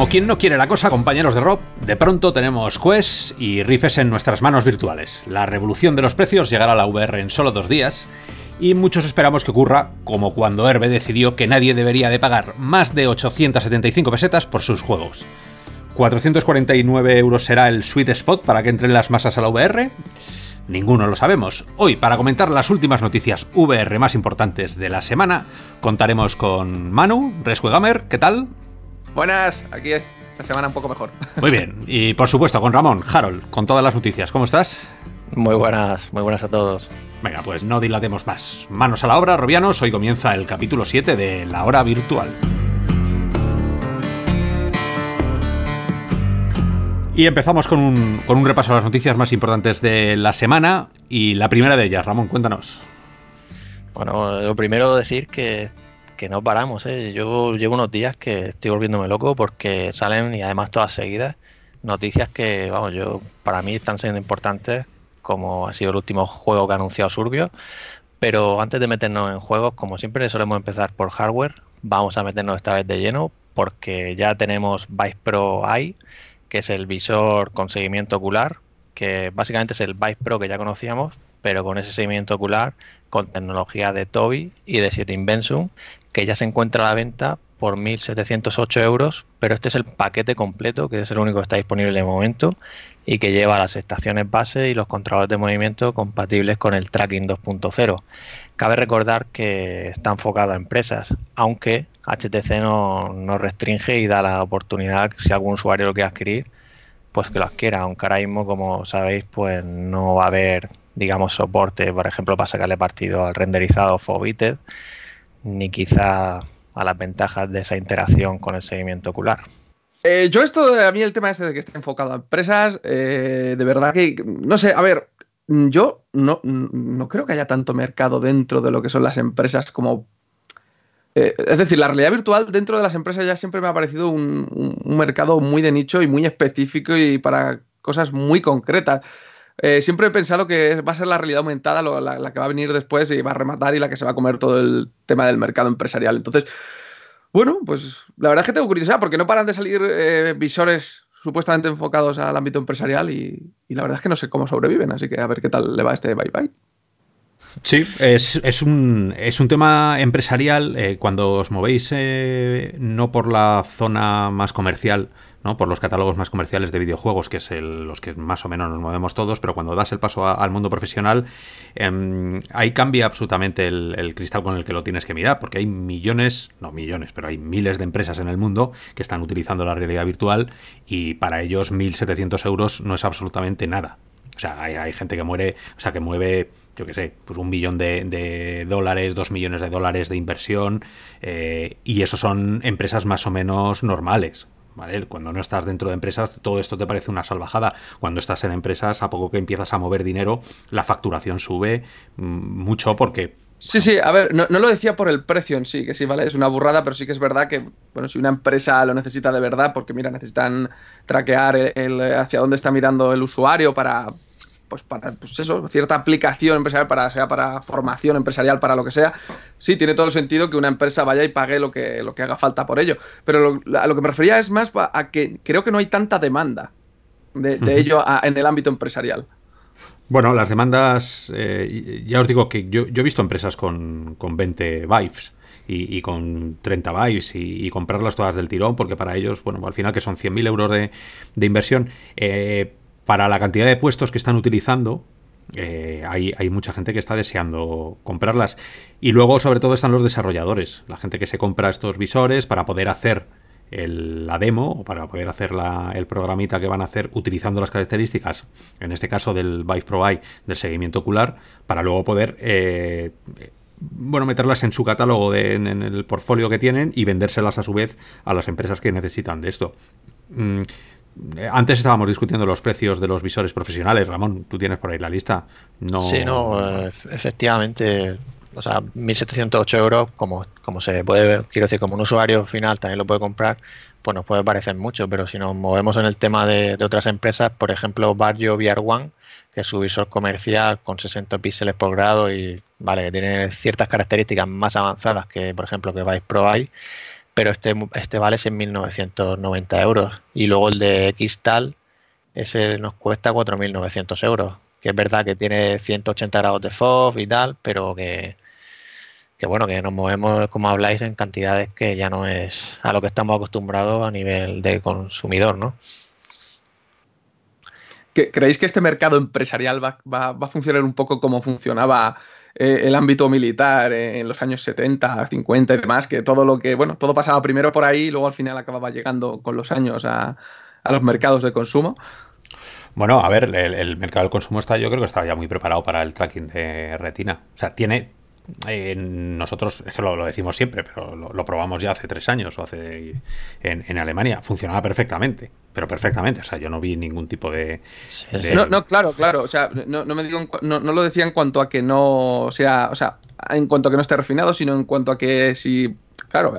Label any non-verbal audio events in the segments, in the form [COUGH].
como quien no quiere la cosa, compañeros de Rob, de pronto tenemos Quest y Rifes en nuestras manos virtuales. La revolución de los precios llegará a la VR en solo dos días y muchos esperamos que ocurra como cuando Herbe decidió que nadie debería de pagar más de 875 pesetas por sus juegos. 449 euros será el sweet spot para que entren las masas a la VR. Ninguno lo sabemos. Hoy, para comentar las últimas noticias VR más importantes de la semana, contaremos con Manu, Rescuegamer, ¿qué tal? Buenas, aquí esta semana un poco mejor. Muy bien, y por supuesto con Ramón, Harold, con todas las noticias. ¿Cómo estás? Muy buenas, muy buenas a todos. Venga, pues no dilatemos más. Manos a la obra, Robianos, hoy comienza el capítulo 7 de La Hora Virtual. Y empezamos con un, con un repaso a las noticias más importantes de la semana. Y la primera de ellas, Ramón, cuéntanos. Bueno, lo primero decir que que no paramos. ¿eh? Yo llevo unos días que estoy volviéndome loco porque salen y además todas seguidas noticias que, vamos, yo para mí están siendo importantes, como ha sido el último juego que ha anunciado Surbio. Pero antes de meternos en juegos, como siempre solemos empezar por hardware, vamos a meternos esta vez de lleno porque ya tenemos Vice Pro Eye, que es el visor con seguimiento ocular, que básicamente es el Vice Pro que ya conocíamos, pero con ese seguimiento ocular, con tecnología de Tobii y de 7 Invention, que ya se encuentra a la venta por 1.708 euros, pero este es el paquete completo, que es el único que está disponible de momento y que lleva las estaciones base y los controladores de movimiento compatibles con el tracking 2.0. Cabe recordar que está enfocado a empresas, aunque HTC no, no, restringe y da la oportunidad, si algún usuario lo quiere adquirir, pues que lo adquiera, aunque ahora mismo, como sabéis, pues no va a haber, digamos, soporte, por ejemplo, para sacarle partido al renderizado Fobited ni quizá a las ventajas de esa interacción con el seguimiento ocular. Eh, yo esto, a mí el tema este de que esté enfocado a empresas, eh, de verdad que, no sé, a ver, yo no, no, creo que haya tanto mercado dentro de lo que son las empresas como... Eh, es decir, la realidad virtual dentro de las empresas ya siempre me ha parecido un mercado muy de nicho y muy específico y para cosas muy concretas. Eh, siempre he pensado que va a ser la realidad aumentada la, que va a venir después y va a rematar y la que se va a comer todo el tema del mercado empresarial. Entonces, bueno, pues la verdad es que tengo curiosidad porque no paran de salir eh, visores supuestamente enfocados al ámbito empresarial y, la verdad es que no sé cómo sobreviven, así que a ver qué tal le va este bye bye. Sí, es, un, es un tema empresarial. Eh, cuando os movéis no por la zona más comercial, ¿no? por los catálogos más comerciales de videojuegos, que es los que más o menos nos movemos todos, pero cuando das el paso al mundo profesional, em, ahí cambia absolutamente el, cristal con el que lo tienes que mirar, porque hay millones, no millones, pero hay miles de empresas en el mundo que están utilizando la realidad virtual y para ellos 1.700 euros no es absolutamente nada. O sea, hay, gente que muere, o sea, que mueve, yo qué sé, pues un millón de, dólares, dos millones de dólares de inversión, eh, y eso son empresas más o menos normales. Cuando no estás dentro de empresas, todo esto te parece una salvajada. Cuando estás en empresas, a poco que empiezas a mover dinero, la facturación sube mm, mucho porque Sí, sí, a ver, no, lo decía por el precio en sí, que sí, vale, es una burrada, pero sí que es verdad que, bueno, si una empresa lo necesita de verdad, porque mira, necesitan traquear el, hacia dónde está mirando el usuario para, pues para pues eso, cierta aplicación empresarial, para, sea para formación empresarial, para lo que sea, sí, tiene todo el sentido que una empresa vaya y pague lo que, lo que haga falta por ello. Pero lo, a lo que me refería es más a que creo que no hay tanta demanda de, ello en el ámbito empresarial. Bueno, las demandas, eh, ya os digo que yo, he visto empresas con, con 20 Vives. Y, con 30 bytes y, comprarlas todas del tirón, porque para ellos, bueno, al final que son 100.000 euros de, de inversión, eh, para la cantidad de puestos que están utilizando, eh, hay, mucha gente que está deseando comprarlas. Y luego, sobre todo, están los desarrolladores, la gente que se compra estos visores para poder hacer la demo o para poder hacer el programita que van a hacer utilizando las características, en este caso del Vive Pro Eye, del seguimiento ocular, para luego poder eh, bueno, meterlas en su catálogo, en, el portfolio que tienen y vendérselas a su vez a las empresas que necesitan de esto. Mm, antes estábamos discutiendo los precios de los visores profesionales. Ramón, tú tienes por ahí la lista. No... Sí, no, eh, efectivamente. O sea, 1.708 euros, como, como se puede, quiero decir, como un usuario final también lo puede comprar, pues nos puede parecer mucho, pero si nos movemos en el tema de, otras empresas, por ejemplo, Barrio VR One, que es su visor comercial con 60 píxeles por grado y, vale, que tiene ciertas características más avanzadas que, por ejemplo, que Vice Pro hay, pero este, este vale 6.990 euros. Y luego el de X-Tal, ese nos cuesta 4.900 euros. Que es verdad que tiene 180 grados de FOV y tal, pero que, que bueno, que nos movemos, como habláis, en cantidades que ya no es a lo que estamos acostumbrados a nivel de consumidor, ¿no? ¿Creéis que este mercado empresarial va, a funcionar un poco como funcionaba eh, el ámbito militar en los años 70, 50 y demás? Que todo lo que, bueno, todo pasaba primero por ahí y luego al final acababa llegando con los años a, los mercados de consumo. Bueno, a ver, el, el, mercado del consumo está, yo creo que estaba ya muy preparado para el tracking de retina. O sea, tiene, eh, nosotros, es que lo, decimos siempre, pero lo, probamos ya hace tres años o hace en, Alemania. Funcionaba perfectamente, pero perfectamente. O sea, yo no vi ningún tipo de. No, claro, claro. O sea, no, me digo, no, lo decía en cuanto a que no sea. O sea, en cuanto a que no esté refinado, sino en cuanto a que si. Claro,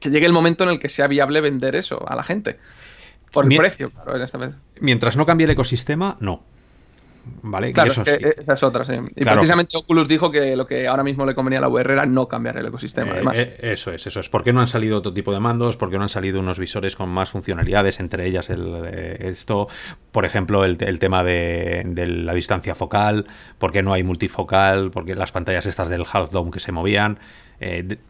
que llegue el momento en el que sea viable vender eso a la gente. Por el precio, claro, en esta vez. Mientras no cambie el ecosistema, no. ¿Vale? Claro, esa es otra, sí. Y precisamente Oculus dijo que lo que ahora mismo le convenía a la VR era no cambiar el ecosistema, eh, además. Eh, eso es, eso es. ¿Por qué no han salido otro tipo de mandos? ¿Por qué no han salido unos visores con más funcionalidades? Entre ellas el, eh, esto, por ejemplo, el, tema de, la distancia focal, ¿por qué no hay multifocal? ¿Por qué las pantallas estas del Half Dome que se movían?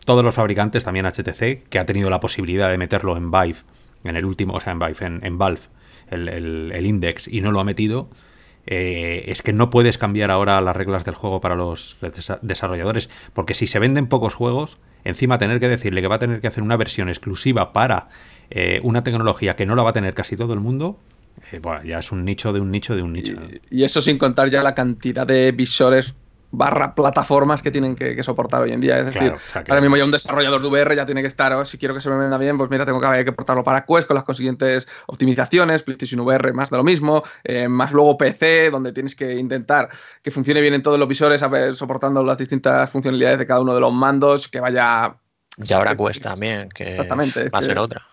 todos los fabricantes, también HTC, que ha tenido la posibilidad de meterlo en Vive, en el último, o sea, en Vive, en, Valve, el Index, y no lo ha metido eh, es que no puedes cambiar ahora las reglas del juego para los desarrolladores, porque si se venden pocos juegos, encima tener que decirle que va a tener que hacer una versión exclusiva para eh, una tecnología que no la va a tener casi todo el mundo, eh, ya es un nicho de un nicho de un nicho. y, eso sin contar ya la cantidad de visores barra plataformas que tienen que, soportar hoy en día. Es decir, ahora mismo ya un desarrollador de VR ya tiene que estar, oh, si quiero que se me venda bien, pues mira, tengo que, que portarlo para Quest con las consiguientes optimizaciones, PlayStation VR más de lo mismo, eh, más luego PC, donde tienes que intentar que funcione bien en todos los visores, soportando las distintas funcionalidades de cada uno de los mandos, que vaya... Y ahora Quest también, que Exactamente, va a ser otra.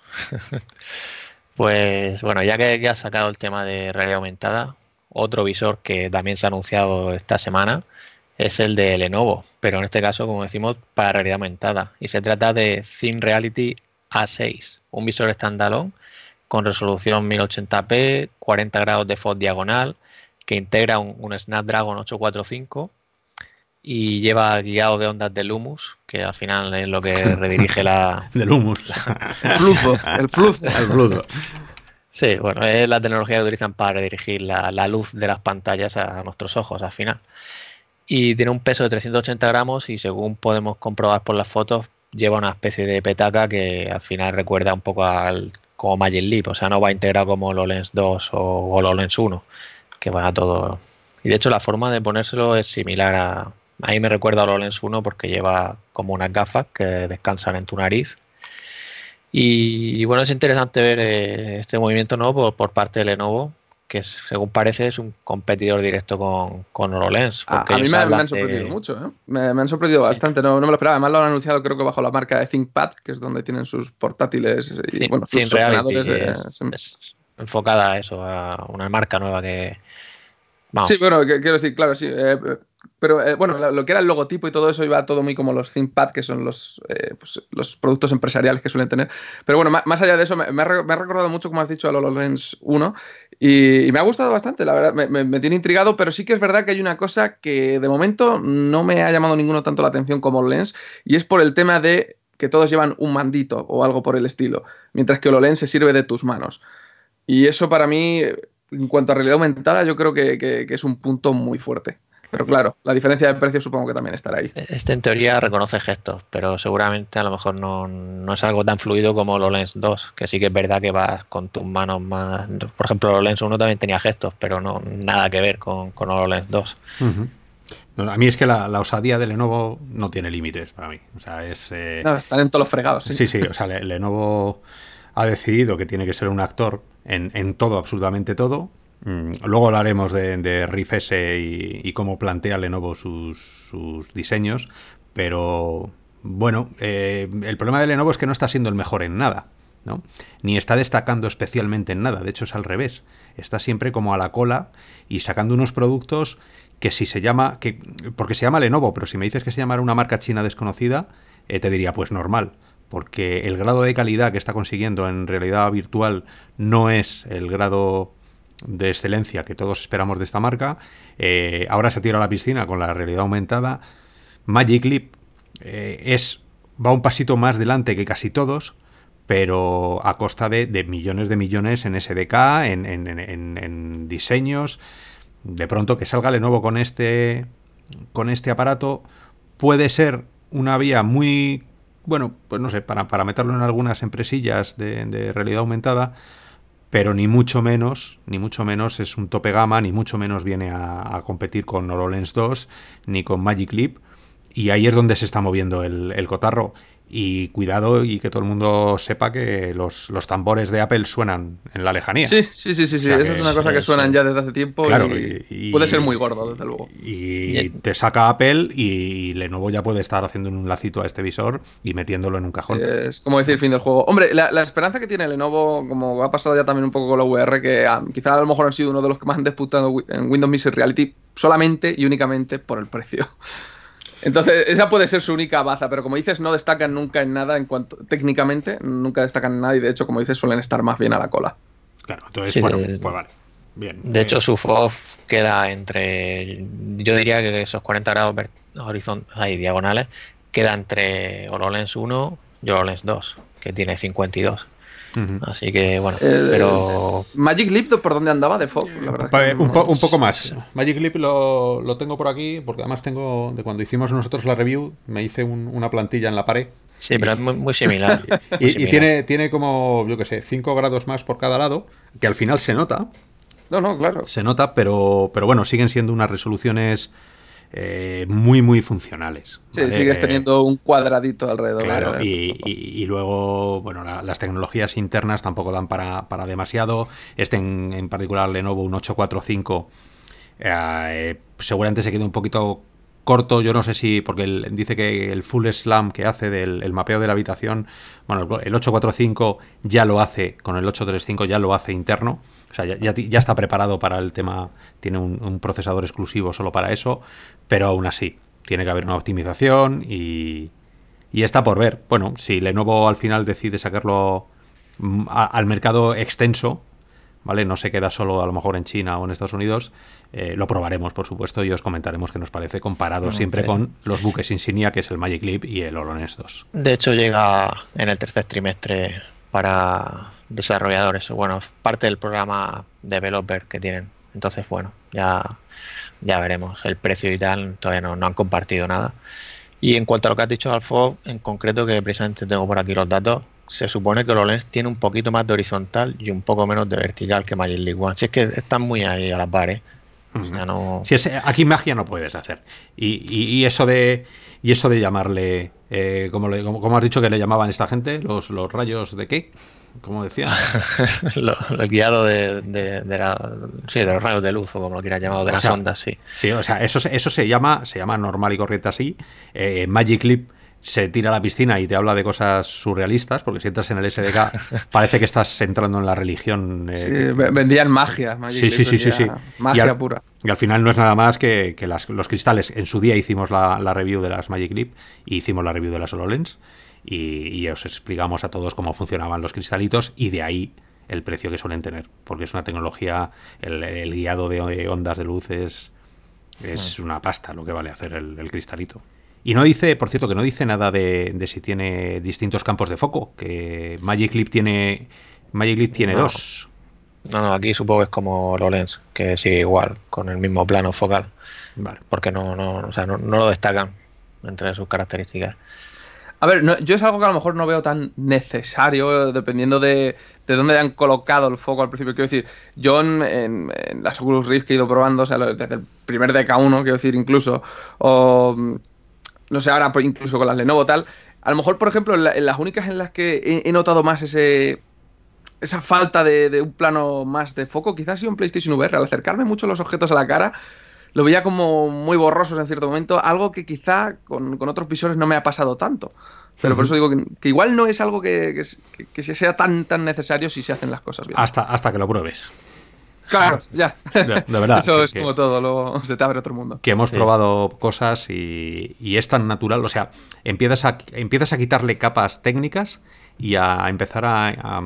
[LAUGHS] pues bueno, ya que, que has sacado el tema de realidad aumentada, otro visor que también se ha anunciado esta semana es el de Lenovo, pero en este caso, como decimos, para realidad aumentada. Y se trata de Thin Reality A6, un visor standalone con resolución 1080p, 40 grados de FOV diagonal, que integra un, Snapdragon 845 y lleva guiado de ondas de Lumus, que al final es lo que [LAUGHS] redirige la... [LAUGHS] de Lumus. el flujo. El flujo. El flujo. Sí, bueno, es la tecnología que utilizan para redirigir la, la, luz de las pantallas a nuestros ojos al final y tiene un peso de 380 gramos y según podemos comprobar por las fotos lleva una especie de petaca que al final recuerda un poco al como Magic Leap, o sea, no va integrado como HoloLens 2 o HoloLens 1, que va a todo. Y de hecho la forma de ponérselo es similar a... Ahí me recuerda a HoloLens 1 porque lleva como unas gafas que descansan en tu nariz. Y, bueno, es interesante ver eh, este movimiento nuevo por parte de Lenovo, que según parece es un competidor directo con, con HoloLens. A, mí me, han sorprendido mucho, ¿eh? me, han sorprendido bastante, no, me lo esperaba. Además lo han anunciado creo que bajo la marca de ThinkPad, que es donde tienen sus portátiles y bueno, sus es, enfocada a eso, a una marca nueva que... Sí, bueno, quiero decir, claro, sí. Eh, pero eh, bueno, lo, que era el logotipo y todo eso iba todo muy como los ThinkPad, que son los, eh, pues, los productos empresariales que suelen tener. Pero bueno, más, allá de eso, me, ha, recordado mucho, como has dicho, al HoloLens 1 y, me ha gustado bastante, la verdad, me, tiene intrigado, pero sí que es verdad que hay una cosa que de momento no me ha llamado ninguno tanto la atención como HoloLens y es por el tema de que todos llevan un mandito o algo por el estilo, mientras que HoloLens se sirve de tus manos. Y eso para mí, en cuanto a realidad aumentada, yo creo que es un punto muy fuerte. Pero claro, la diferencia de precio supongo que también estará ahí. Este en teoría reconoce gestos, pero seguramente a lo mejor no, es algo tan fluido como lo Lens 2, que sí que es verdad que vas con tus manos más... Por ejemplo, lo Lens 1 también tenía gestos, pero no nada que ver con, con HoloLens 2. a mí es que la, osadía de Lenovo no tiene límites para mí. O sea, es... Eh, están en todos los fregados, sí. Sí, sí, o sea, Lenovo ha decidido que tiene que ser un actor en, en todo, absolutamente todo, luego hablaremos de, de Riff S y, cómo plantea Lenovo sus, sus diseños, pero bueno, eh, el problema de Lenovo es que no está siendo el mejor en nada. ¿no? Ni está destacando especialmente en nada, de hecho es al revés. Está siempre como a la cola y sacando unos productos que si se llama, que, porque se llama Lenovo, pero si me dices que se llamara una marca china desconocida, eh, te diría pues normal porque el grado de calidad que está consiguiendo en realidad virtual no es el grado de excelencia que todos esperamos de esta marca. Eh, ahora se tira a la piscina con la realidad aumentada. Magic Leap eh, es, va un pasito más delante que casi todos, pero a costa de, millones de millones en SDK, en, en, diseños. De pronto que salga nuevo con este, con este aparato puede ser una vía muy, bueno, pues no sé, para, para meterlo en algunas empresillas de, de realidad aumentada, pero ni mucho menos, ni mucho menos es un tope gama, ni mucho menos viene a, competir con HoloLens 2 ni con Magic Leap. Y ahí es donde se está moviendo el cotarro. Y cuidado y que todo el mundo sepa que los, tambores de Apple suenan en la lejanía. Sí, sí, sí, sí, sí. Esa es una cosa que suenan ya desde hace tiempo y, puede ser muy gordo, desde luego. Y te saca Apple y Lenovo ya puede estar haciendo un lacito a este visor y metiéndolo en un cajón. Es como decir fin del juego. Hombre, la, esperanza que tiene Lenovo, como ha pasado ya también un poco con la VR, que ah, quizá a lo mejor han sido uno de los que más han disputado en Windows Mixed Reality solamente y únicamente por el precio. Entonces, esa puede ser su única baza, pero como dices, no destacan nunca en nada en cuanto técnicamente, nunca destacan en nada y de hecho, como dices, suelen estar más bien a la cola. Claro, entonces, bueno, pues vale. Bien. De hecho, su FOV queda entre, yo diría que esos 40 grados horizontales y diagonales queda entre HoloLens 1 y HoloLens 2, que tiene 52. Así que bueno, eh, pero. Magic Leap, ¿por dónde andaba de Fog? un, poco más. Magic Leap lo, tengo por aquí, porque además tengo, de cuando hicimos nosotros la review, me hice una plantilla en la pared. Sí, pero es muy, similar. [LAUGHS] Y, tiene, tiene como, yo qué sé, 5 grados más por cada lado, que al final se nota. No, no, claro. Se nota, pero, pero bueno, siguen siendo unas resoluciones eh, muy, muy funcionales. Sí, sigues teniendo un cuadradito alrededor. Claro, y, luego, bueno, las tecnologías internas tampoco dan para, demasiado. Este en, particular, Lenovo, un 845, eh, seguramente se queda un poquito corto, yo no sé si, porque él dice que el full slam que hace del mapeo de la habitación, bueno, el 845 ya lo hace, con el 835 ya lo hace interno, o sea, ya, ya, está preparado para el tema, tiene un, procesador exclusivo solo para eso, pero aún así, tiene que haber una optimización y, y está por ver. Bueno, si Lenovo al final decide sacarlo mm, al mercado extenso, ¿vale? No se queda solo a lo mejor en China o en Estados Unidos, eh, lo probaremos, por supuesto, y os comentaremos qué nos parece comparado siempre con los buques insignia, que es el Magic Leap y el HoloLens 2. De hecho, llega en el tercer trimestre para desarrolladores, bueno, parte del programa developer que tienen. Entonces, bueno, ya, ya veremos el precio y tal, todavía no, no han compartido nada. Y en cuanto a lo que has dicho, Alfo, en concreto, que precisamente tengo por aquí los datos, se supone que HoloLens tiene un poquito más de horizontal y un poco menos de vertical que Magic Leap One. Si es que están muy ahí a la par, ¿eh? si es, aquí magia no puedes hacer. Y, eso de y eso de llamarle, eh, como, has dicho que le llamaban esta gente, los, los rayos de qué, como decía. [LAUGHS] el guiado de, sí, de los rayos de luz o como lo quieras llamar, de las ondas, sí. Sí, o sea, eso, eso se llama, se llama normal y corriente así. Eh, Magic Leap se tira a la piscina y te habla de cosas surrealistas, porque si entras en el SDK [LAUGHS] parece que estás entrando en la religión. Eh, sí, vendían magia. sí, sí, sí, sí, Magia pura. Y al final no es nada más que, los cristales. En su día hicimos la, review de las Magic Leap y hicimos la review de las HoloLens y, y os explicamos a todos cómo funcionaban los cristalitos y de ahí el precio que suelen tener, porque es una tecnología, el, guiado de ondas de luz es, es una pasta lo que vale hacer el cristalito. Y no dice, por cierto, que no dice nada de, si tiene distintos campos de foco, que Magic Leap tiene, Magic Leap tiene dos. No, no, aquí supongo que es como Lens, que sigue igual, con el mismo plano focal. Vale. Porque no, no, o sea, no, lo destacan entre sus características. A ver, yo es algo que a lo mejor no veo tan necesario, dependiendo de, de dónde han colocado el foco al principio. Quiero decir, yo en, en, las Oculus Rift que he ido probando, o sea, desde el primer DK1, quiero decir, incluso, o no sé, ahora pues, incluso con las Lenovo tal, a lo mejor, por ejemplo, en, las únicas en las que he, notado más ese esa falta de, un plano más de foco, quizás ha sido en PlayStation VR. Al acercarme mucho los objetos a la cara, lo veía como muy borrosos en cierto momento, algo que quizá con, otros visores no me ha pasado tanto. Pero por eso digo que, igual no es algo que, que, sea tan, tan necesario si se hacen las cosas bien. Hasta, hasta que lo pruebes. Claro, [LAUGHS] ya. De, verdad. Eso es como todo, luego se te abre otro mundo. Que hemos probado cosas y, es tan natural. O sea, empiezas a, empiezas a quitarle capas técnicas y a empezar a,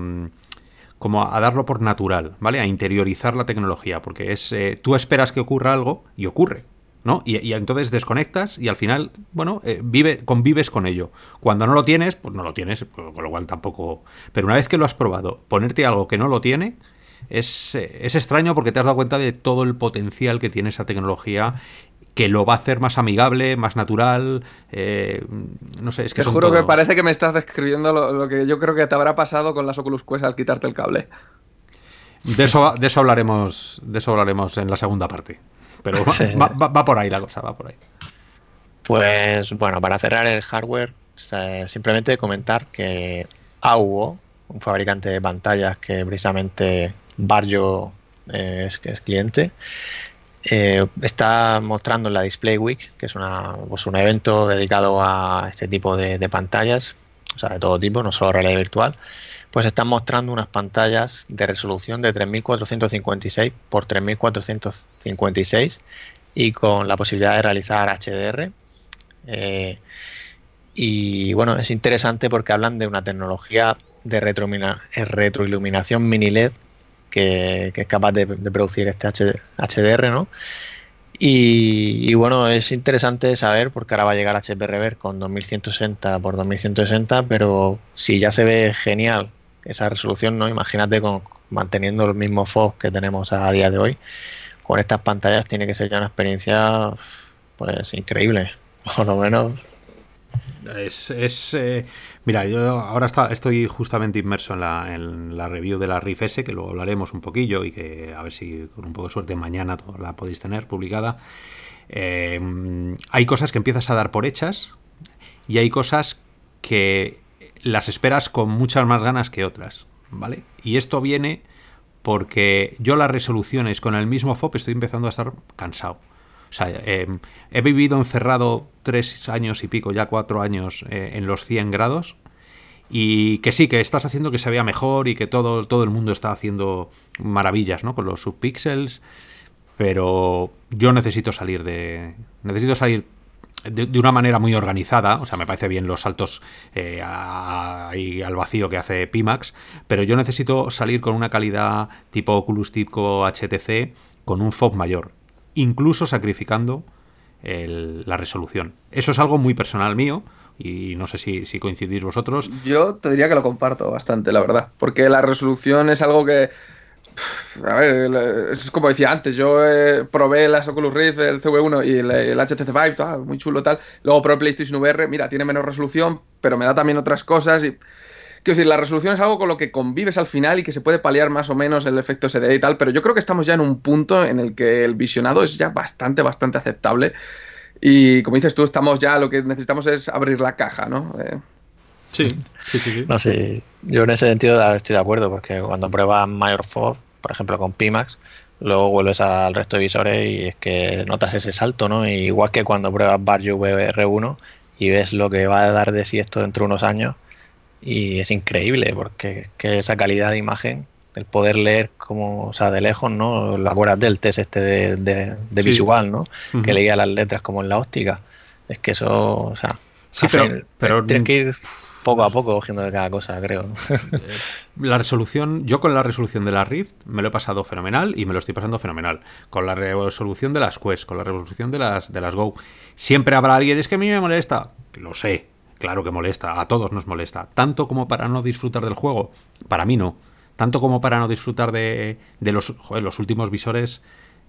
como a darlo por natural, ¿vale? A interiorizar la tecnología, porque es eh, tú esperas que ocurra algo y ocurre. ¿no? Y, entonces desconectas y al final, bueno, eh, vive, convives con ello. Cuando no lo tienes, pues no lo tienes, pues, con lo cual tampoco. Pero una vez que lo has probado, ponerte algo que no lo tiene, es, eh, es extraño porque te has dado cuenta de todo el potencial que tiene esa tecnología que lo va a hacer más amigable, más natural. Eh, no sé, es que. Te juro que parece que me estás describiendo lo, que yo creo que te habrá pasado con las Oculus Quest al quitarte el cable. De eso, de eso hablaremos, de eso hablaremos en la segunda parte. Pero va, por ahí la cosa, va por ahí. Pues bueno, para cerrar el hardware, simplemente comentar que AUO, un fabricante de pantallas que precisamente Barrio eh, es, es cliente, eh, está mostrando en la Display Week, que es pues un evento dedicado a este tipo de, pantallas, o sea, de todo tipo, no solo realidad virtual, pues están mostrando unas pantallas de resolución de 3456 por 3456 y con la posibilidad de realizar HDR. Eh, y bueno, es interesante porque hablan de una tecnología de retroiluminación mini LED que, es capaz de, producir este HDR, ¿no? Y, bueno, es interesante saber porque ahora va a llegar HP Rever con 2160 por 2160, pero si ya se ve genial esa resolución, ¿no? Imagínate con, manteniendo el mismo FOV que tenemos a día de hoy, con estas pantallas tiene que ser ya una experiencia pues increíble, [LAUGHS] por lo menos es, eh, mira, yo ahora estoy justamente inmerso en la, review de la Riff S, que luego hablaremos un poquillo y que a ver si con un poco de suerte mañana la podéis tener publicada. Eh, hay cosas que empiezas a dar por hechas y hay cosas que las esperas con muchas más ganas que otras, ¿vale? Y esto viene porque yo las resoluciones con el mismo FOP estoy empezando a estar cansado. Sea, em, he vivido encerrado tres años y pico, ya cuatro años eh, en los 100 grados. Y que sí, que estás haciendo que se vea mejor y que todo, todo el mundo está haciendo maravillas, ¿no? Con los subpixels. Pero yo necesito salir de. Necesito salir de, una manera muy organizada. O sea, me parece bien los saltos eh, al vacío que hace Pimax. Pero yo necesito salir con una calidad tipo Oculus tipo HTC con un FOB mayor incluso sacrificando la resolución. Eso es algo muy personal mío y no sé si, si, coincidís vosotros. Yo te diría que lo comparto bastante, la verdad, porque la resolución es algo que... A ver, es como decía antes, yo eh, probé las Oculus Rift, el CV1 y el, HTC Vive, muy chulo tal. Luego probé PlayStation VR, mira, tiene menos resolución, pero me da también otras cosas y Quiero decir, la resolución es algo con lo que convives al final y que se puede paliar más o menos el efecto SD y tal, pero yo creo que estamos ya en un punto en el que el visionado es ya bastante, bastante aceptable. Y como dices tú, estamos ya, lo que necesitamos es abrir la caja, ¿no? Eh, sí, sí, sí, No sé, yo en ese sentido estoy de acuerdo, porque cuando pruebas Mayor por ejemplo con Pimax, luego vuelves al resto de visores y es que notas ese salto, ¿no? igual que cuando pruebas Barrio VR1 y ves lo que va a dar de sí esto dentro de unos años, y es increíble porque que esa calidad de imagen, el poder leer como, o sea, de lejos, ¿no? La acuerdas del test este de, visual, ¿no? Que leía las letras como en la óptica. Es que eso, o sea, sí, pero, pero, tienes que ir poco a poco cogiendo de cada cosa, creo. Eh, la resolución, yo con la resolución de la Rift me lo he pasado fenomenal y me lo estoy pasando fenomenal. Con la resolución de las Quest, con la resolución de las, de las Go, siempre habrá alguien, es que a mí me molesta. Lo sé, Claro que molesta, a todos nos molesta. Tanto como para no disfrutar del juego, para mí no. Tanto como para no disfrutar de, los, los últimos visores,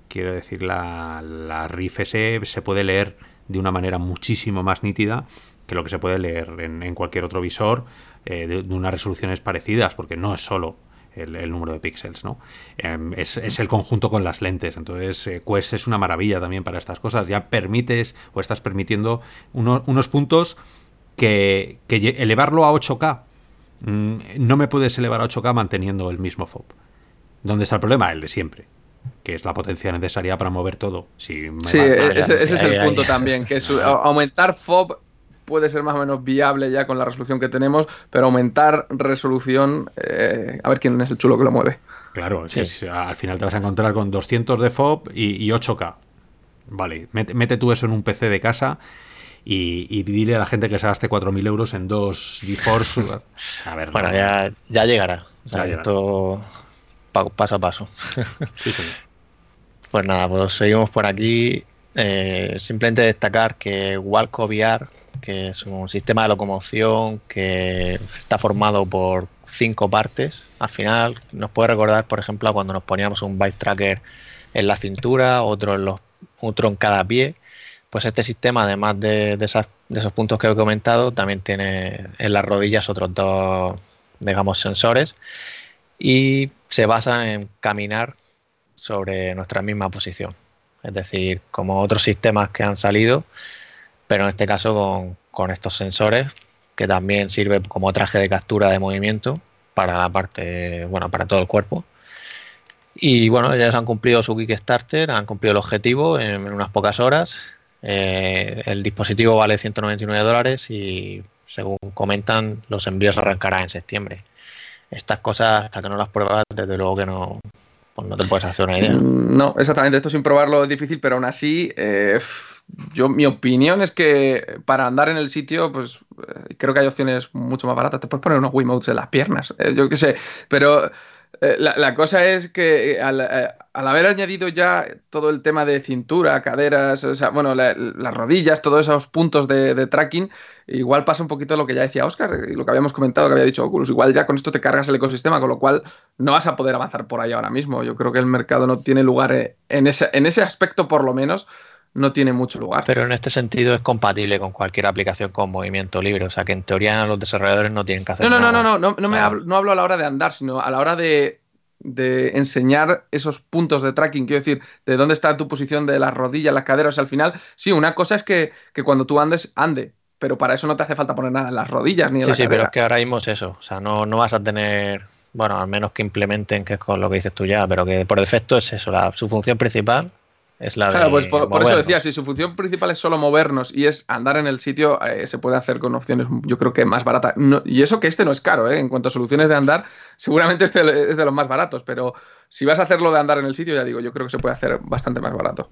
quiero decir, la, la RIF se puede leer de una manera muchísimo más nítida que lo que se puede leer en, cualquier otro visor eh, de, unas resoluciones parecidas, porque no es solo el, número de píxeles, ¿no? Em, es, el conjunto con las lentes. Entonces, eh, Quest es una maravilla también para estas cosas. Ya permites o estás permitiendo unos puntos que, elevarlo a 8K, mm, no me puedes elevar a 8K manteniendo el mismo FOB. ¿Dónde está el problema? El de siempre que es la potencia necesaria para mover todo. sí, ese, es el punto también, que aumentar FOB puede ser más o menos viable ya con la resolución que tenemos, pero aumentar resolución, eh, a ver quién es el chulo que lo mueve. Claro, al final te vas a encontrar con 200 de FOB y, 8K. Vale, mete, tú eso en un PC de casa y, dile a la gente que se gaste 4.000 euros en dos GeForce. [LAUGHS] a ver, bueno, ya, ya, llegará. esto paso a paso. [LAUGHS] Pues nada, pues seguimos por aquí. Eh, simplemente destacar que Walco VR, que es un sistema de locomoción que está formado por cinco partes. Al final nos puede recordar, por ejemplo, cuando nos poníamos un bike tracker en la cintura, otro en, los, otro en cada pie. Pues este sistema, además de, de, esos puntos que he comentado, también tiene en las rodillas otros dos, digamos, sensores y se basa en caminar sobre nuestra misma posición. Es decir, como otros sistemas que han salido, pero en este caso con, con estos sensores que también sirve como traje de captura de movimiento para la parte, bueno, para todo el cuerpo. Y bueno, ya han cumplido su Kickstarter, han cumplido el objetivo en, unas pocas horas. Eh, el dispositivo vale 199 dólares y según comentan, los envíos arrancarán en septiembre. Estas cosas, hasta que no las pruebas, desde luego que no, pues no te puedes hacer una idea. Mm, no, exactamente. Esto sin probarlo es difícil, pero aún así, eh, yo mi opinión es que para andar en el sitio, pues eh, creo que hay opciones mucho más baratas. Te puedes poner unos Wiimotes en las piernas, eh, yo qué sé, pero eh, la, cosa es que al, haber añadido ya todo el tema de cintura, caderas, o sea, bueno, las rodillas, todos esos puntos de, tracking, igual pasa un poquito lo que ya decía Oscar y lo que habíamos comentado, que había dicho Oculus. Igual ya con esto te cargas el ecosistema, con lo cual no vas a poder avanzar por ahí ahora mismo. Yo creo que el mercado no tiene lugar en ese, en ese aspecto, por lo menos no tiene mucho lugar. Pero en este sentido es compatible con cualquier aplicación con movimiento libre, o sea que en teoría los desarrolladores no tienen que hacer no, no, No, no, no, no, me hablo, no hablo a la hora de andar, sino a la hora de, enseñar esos puntos de tracking, quiero decir, de dónde está tu posición de las rodillas, las caderas, al final, sí, una cosa es que, cuando tú andes, ande, pero para eso no te hace falta poner nada en las rodillas ni en sí, la Sí, pero es que ahora mismo es eso, o sea, no, no vas a tener, bueno, al menos que implementen, que es con lo que dices tú ya, pero que por defecto es eso, la, su función principal es la claro, pues por, eso decía, si su función principal es solo movernos y es andar en el sitio, eh, se puede hacer con opciones, yo creo que más baratas. y eso que este no es caro, ¿eh? en cuanto a soluciones de andar, seguramente este es de los más baratos, pero si vas a hacerlo de andar en el sitio, ya digo, yo creo que se puede hacer bastante más barato.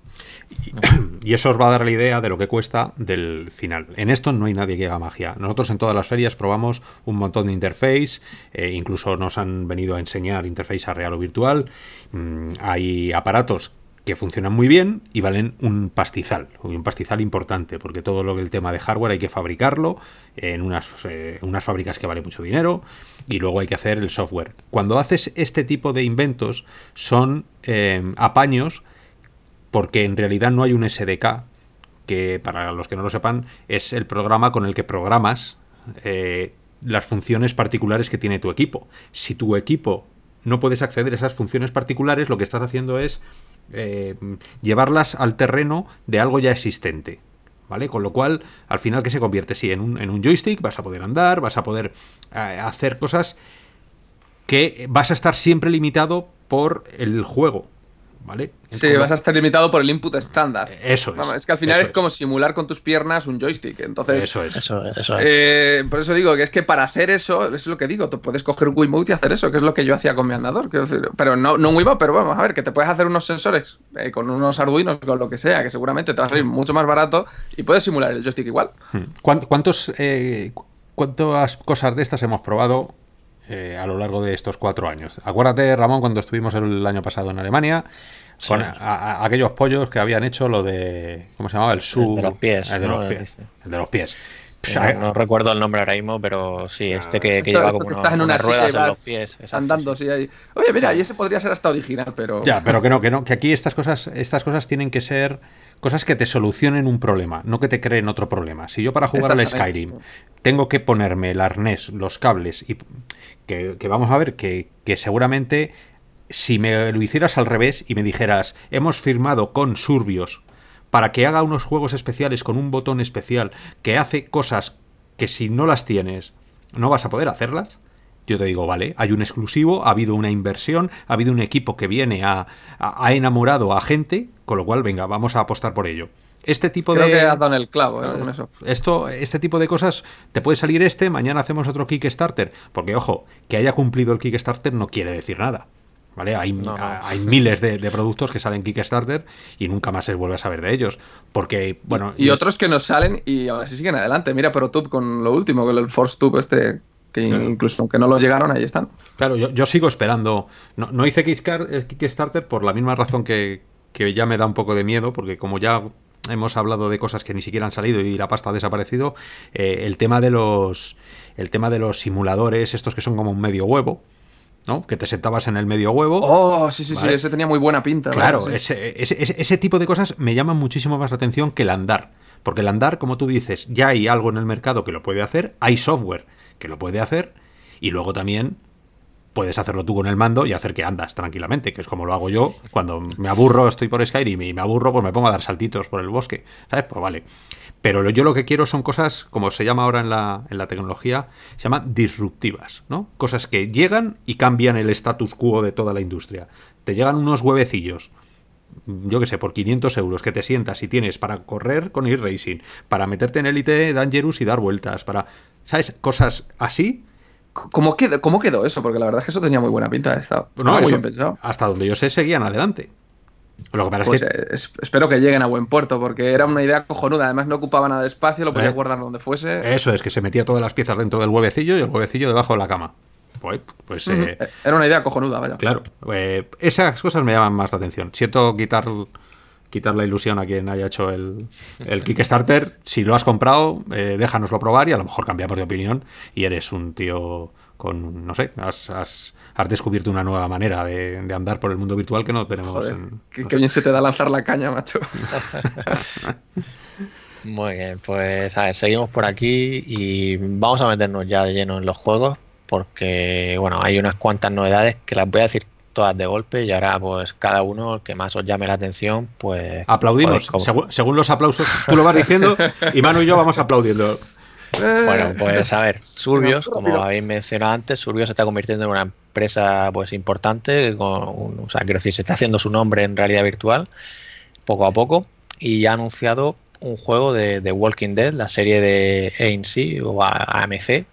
Y, eso os va a dar la idea de lo que cuesta del final. En esto no hay nadie que haga magia. Nosotros en todas las ferias probamos un montón de interface, eh, incluso nos han venido a enseñar interface a real o virtual. Mm, hay aparatos que funcionan muy bien y valen un pastizal, un pastizal importante, porque todo lo que el tema de hardware hay que fabricarlo en unas, eh, unas fábricas que vale mucho dinero y luego hay que hacer el software. Cuando haces este tipo de inventos son eh, apaños porque en realidad no hay un SDK, que para los que no lo sepan es el programa con el que programas eh, las funciones particulares que tiene tu equipo. Si tu equipo no puedes acceder a esas funciones particulares, lo que estás haciendo es eh, llevarlas al terreno de algo ya existente. ¿Vale? Con lo cual, al final, ¿qué se convierte? Sí, en un, en un joystick vas a poder andar, vas a poder eh, hacer cosas que vas a estar siempre limitado por el juego. ¿Vale? Sí, vas a estar limitado por el input estándar. Eso es. es que al final es, como simular con tus piernas un joystick. Entonces, eso es. Eso, eso eh, por eso digo que es que para hacer eso, es lo que digo, tú puedes coger un Wiimote y hacer eso, que es lo que yo hacía con mi andador. pero no, no un Wiimote, pero vamos a ver, que te puedes hacer unos sensores eh, con unos Arduinos, con lo que sea, que seguramente te va a salir mucho más barato y puedes simular el joystick igual. Hmm. ¿Cuántos, eh, ¿Cuántas cosas de estas hemos probado a lo largo de estos cuatro años. Acuérdate, Ramón, cuando estuvimos el año pasado en Alemania, con aquellos pollos que habían hecho lo de. ¿Cómo se llamaba? El su. de los pies. El de los pies. El de los pies. no, recuerdo el nombre ahora mismo, pero sí, este que, lleva como estás en una ruedas en los pies. andando, sí. Ahí. Oye, mira, y ese podría ser hasta original, pero. Ya, [LAUGHS] pero que no, que no, que aquí estas cosas, estas cosas tienen que ser cosas que te solucionen un problema, no que te creen otro problema. Si yo para jugar al Skyrim tengo que ponerme el arnés, los cables, y que, que vamos a ver que, que seguramente si me lo hicieras al revés y me dijeras, hemos firmado con Surbios para que haga unos juegos especiales con un botón especial que hace cosas que si no las tienes no vas a poder hacerlas, yo te digo, vale, hay un exclusivo, ha habido una inversión, ha habido un equipo que viene a, ha enamorado a gente, con lo cual, venga, vamos a apostar por ello. Este tipo Creo de. que dado el clavo ¿eh? eso. Esto, este tipo de cosas, te puede salir este, mañana hacemos otro Kickstarter. Porque, ojo, que haya cumplido el Kickstarter no quiere decir nada. ¿Vale? Hay, hay miles de, productos que salen Kickstarter y nunca más se vuelve a saber de ellos. Porque, bueno. Y, otros que no salen y ahora sí siguen adelante. Mira ProTube con lo último, con el Force Tube este que incluso aunque no lo llegaron, ahí están. Claro, yo, yo sigo esperando. No, no hice Kickstarter por la misma razón que, que, ya me da un poco de miedo, porque como ya hemos hablado de cosas que ni siquiera han salido y la pasta ha desaparecido, eh, el tema de los el tema de los simuladores, estos que son como un medio huevo, ¿no? Que te sentabas en el medio huevo. Oh, sí, sí, sí, ese tenía muy buena pinta. Claro, ese, ese, ese, tipo de cosas me llaman muchísimo más la atención que el andar. Porque el andar, como tú dices, ya hay algo en el mercado que lo puede hacer, hay software que lo puede hacer, y luego también puedes hacerlo tú con el mando y hacer que andas tranquilamente, que es como lo hago yo cuando me aburro, estoy por Skyrim y me aburro, pues me pongo a dar saltitos por el bosque, ¿sabes? Pues vale. Pero yo lo que quiero son cosas, como se llama ahora en la, en la tecnología, se llama disruptivas, ¿no? Cosas que llegan y cambian el status quo de toda la industria. Te llegan unos huevecillos, yo que sé, por 500 euros que te sientas y tienes para correr con e-racing, para meterte en Elite Dangerous y dar vueltas, para, ¿sabes? Cosas así ¿Cómo quedó, ¿Cómo quedó eso? Porque la verdad es que eso tenía muy buena pinta. Estaba, muy bien pensado. Hasta donde yo sé, seguían adelante. Lo que pues. Eh, espero que lleguen a buen puerto, porque era una idea cojonuda. Además, no ocupaba nada de espacio, lo podía eh, guardar donde fuese. Eso es, que se metía todas las piezas dentro del huevecillo y el huevecillo debajo de la cama. Pues, pues eh, era una idea cojonuda, vaya. Claro, esas cosas me llaman más la atención. Siento quitar, quitar la ilusión a quien haya hecho el, el Kickstarter. si lo has comprado, déjanoslo probar y a lo mejor cambiamos de opinión y eres un tío con, no sé, has, has, descubierto una nueva manera de, andar por el mundo virtual que no tenemos. en, que, bien se te da lanzar la caña, macho. [LAUGHS] Muy bien, pues a ver, seguimos por aquí y vamos a meternos ya de lleno en los juegos porque, bueno, hay unas cuantas novedades que las voy a decir todas de golpe y ahora pues cada uno el que más os llame la atención pues aplaudimos según, según, los aplausos tú lo vas diciendo y Manu y yo vamos aplaudiendo bueno, pues a ver, Surbios, como habéis mencionado antes, Surbios se está convirtiendo en una empresa pues importante, con o sea, quiero decir, se está haciendo su nombre en realidad virtual poco a poco y ha anunciado un juego de, de Walking Dead, la serie de ANC o AMC,